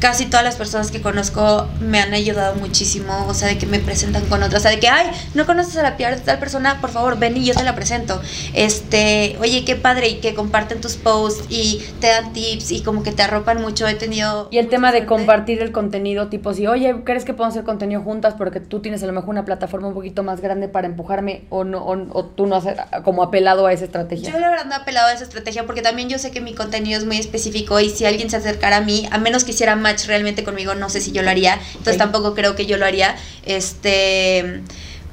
casi todas las personas que conozco me han ayudado muchísimo, o sea, de que me presentan con otras, o sea, de que, ay, no conoces a la PR de tal persona, por favor, ven y yo te la presento. Este, oye, qué padre, y que comparten tus posts y te dan tips y como que te arropan mucho, he tenido... Y el tema de compartir el contenido, tipo si, oye, ¿crees que podemos hacer contenido juntas porque tú tienes a lo mejor una plataforma un poquito más grande para empujarme o no o, o tú no has como apelado a esa estrategia? Yo la verdad no he apelado a esa estrategia porque también yo sé que mi contenido es muy específico y si alguien se acercara a mí, a menos que hiciera match realmente conmigo, no sé si yo lo haría. Entonces tampoco creo que yo lo haría. Este,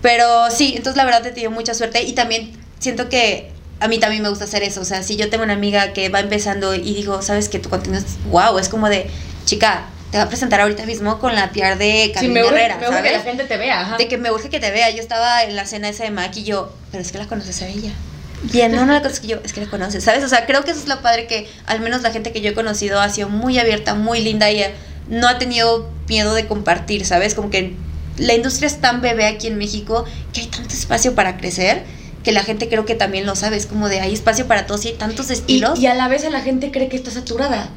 pero sí, entonces la verdad he tenido mucha suerte y también siento que a mí también me gusta hacer eso. O sea, si yo tengo una amiga que va empezando y digo, sabes que tu contenido es wow, es como de, chica, te va a presentar ahorita mismo con la PR de Sí, Carmen me urge, Herrera, me urge que la gente te vea, ajá. De que me urge que te vea. Yo estaba en la cena esa de Mac y yo, pero es que la conoces a ella. Bien, no, no la conoces que yo, es que la conoces, ¿sabes? O sea, creo que eso es lo padre que al menos la gente que yo he conocido ha sido muy abierta, muy linda y no ha tenido miedo de compartir, ¿sabes? Como que la industria es tan bebé aquí en México que hay tanto espacio para crecer que la gente creo que también lo sabe, es como de hay espacio para todos y hay tantos y, estilos. y a la vez a la gente cree que está saturada.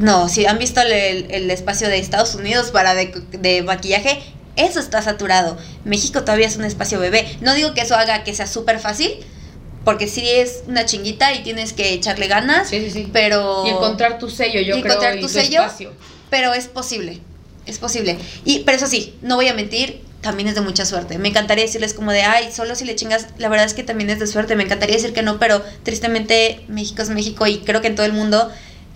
No, si han visto el, el- el espacio de Estados Unidos para de, de maquillaje, eso está saturado. México todavía es un espacio bebé. No digo que eso haga que sea súper fácil, porque sí es una chinguita y tienes que echarle ganas, Sí, sí, sí. pero... Y encontrar tu sello, yo y creo, encontrar y tu tu sello. espacio. Pero es posible. es posible. Y, pero eso sí, no voy a mentir, también es de mucha suerte. Me encantaría decirles como de, ay, solo si le chingas, la verdad es que también es de suerte. Me encantaría decir que no, pero tristemente México es México y creo que en todo el mundo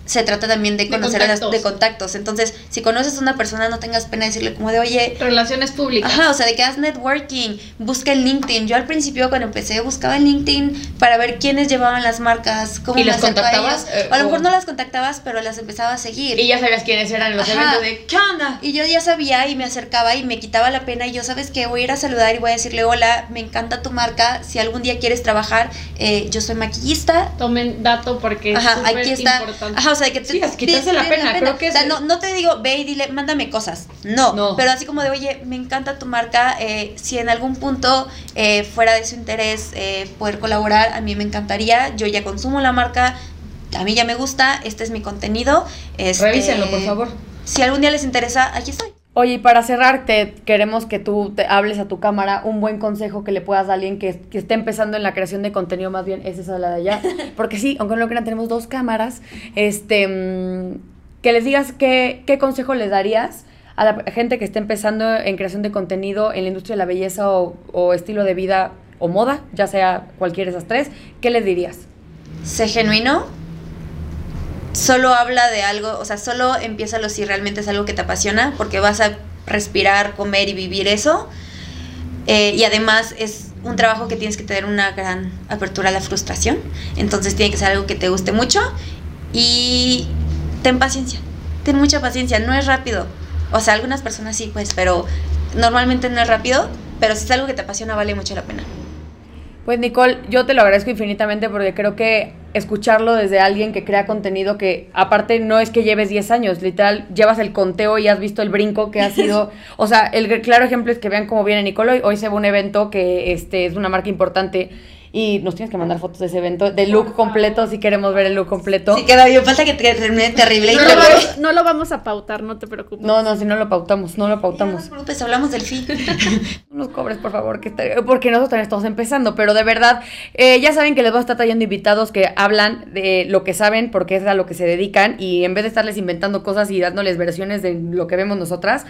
se trata también de De conocer a las, contactos. de contactos. Entonces, si conoces a una persona, no tengas pena de decirle como de, oye, Relaciones públicas. Ajá, o sea, de que haz networking, busca en LinkedIn. Yo al principio cuando empecé buscaba en LinkedIn para ver quiénes llevaban las marcas, cómo ¿Y las a contactabas, ellos. eh, a lo mejor no las contactabas, pero las empezaba a seguir. Y ya sabías quiénes eran los Ajá. eventos de ¿qué onda? Y yo ya sabía y me acercaba y me quitaba la pena y yo, ¿sabes qué? Voy a ir a saludar y voy a decirle, hola, me encanta tu marca, si algún día quieres trabajar, eh, yo soy maquillista. Tomen dato porque Ajá, es súper aquí está. importante. Ajá, o sea, que te, Sí, quitarse te- la te- pena, creo que O sea, es- no, no te digo, ve y dile, mándame cosas. No, No. pero así como de, oye, me encanta tu marca, eh, si en algún punto eh, fuera de su interés eh, poder colaborar, a mí me encantaría, yo ya consumo la marca, a mí ya me gusta, este es mi contenido. este, Revísenlo, por favor. Si algún día les interesa, aquí estoy. Oye, y para cerrar, te queremos que tú te hables a tu cámara un buen consejo que le puedas a alguien que, que esté empezando en la creación de contenido, más bien es esa la de allá. Porque sí, aunque no lo crean, tenemos dos cámaras. Este, mm, que les digas qué, qué consejo les darías a la gente que esté empezando en creación de contenido en la industria de la belleza o, o estilo de vida o moda, ya sea cualquiera de esas tres. ¿Qué les dirías? sé genuino, solo habla de algo, o sea, solo empiézalo si realmente es algo que te apasiona, porque vas a respirar, comer y vivir eso. Eh, y además es un trabajo que tienes que tener una gran apertura a la frustración, entonces tiene que ser algo que te guste mucho y ten paciencia, ten mucha paciencia, no es rápido. O sea, algunas personas sí, pues, pero normalmente no es rápido, pero si es algo que te apasiona vale mucho la pena. Pues Nicole, yo te lo agradezco infinitamente porque creo que escucharlo desde alguien que crea contenido que aparte no es que lleves 10 años, literal, llevas el conteo y has visto el brinco que ha sido, o sea, el claro ejemplo es que vean cómo viene Nicole hoy, hoy se va un evento que este es una marca importante y nos tienes que mandar fotos de ese evento, del look completo, si queremos ver el look completo. Sí, queda bien, falta que te termine terrible y no, te lo vamos, no lo vamos a pautar, no te preocupes. No, no, si no lo pautamos, no lo Ya, no pautamos. te preocupes, hablamos del fin. No nos cobres, por favor, que estaría- porque nosotros también estamos empezando, pero de verdad, eh, ya saben que les voy a estar trayendo invitados que hablan de lo que saben, porque es a lo que se dedican, y en vez de estarles inventando cosas y dándoles versiones de lo que vemos nosotras,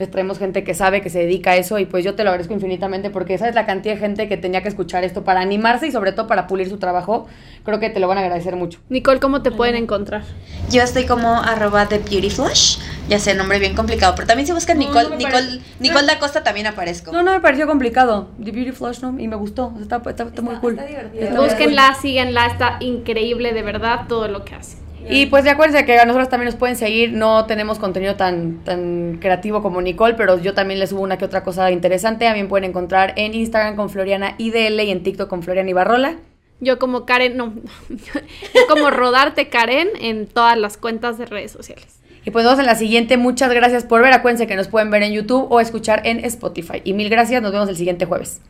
les traemos gente que sabe, que se dedica a eso, y pues yo te lo agradezco infinitamente, porque sabes la cantidad de gente que tenía que escuchar esto para animarse y sobre todo para pulir su trabajo, creo que te lo van a agradecer mucho. Nicole, ¿cómo te pueden encontrar? Yo estoy como arroba de Beauty Flush. Ya sé, nombre bien complicado. Pero también si buscan No, Nicole, no Nicole, Nicole da Costa también aparezco. No, no me pareció complicado, The Beauty Flush, ¿no? Y me gustó, o sea, está, está- está muy cool. está divertido. Está muy cool. Búsquenla, síguenla, está increíble de verdad todo lo que hace. Y pues de acuérdense que a nosotros también nos pueden seguir, no tenemos contenido tan, tan creativo como Nicole, pero yo también les subo una que otra cosa interesante. También pueden encontrar en Instagram con Floriana IDL y en TikTok con Floriana Ibarrola. Yo como Karen, no, yo como Rodarte Karen en todas las cuentas de redes sociales. Y pues nos vemos en la siguiente. Muchas gracias por ver. Acuérdense que nos pueden ver en YouTube o escuchar en Spotify. Y mil gracias. Nos vemos el siguiente jueves.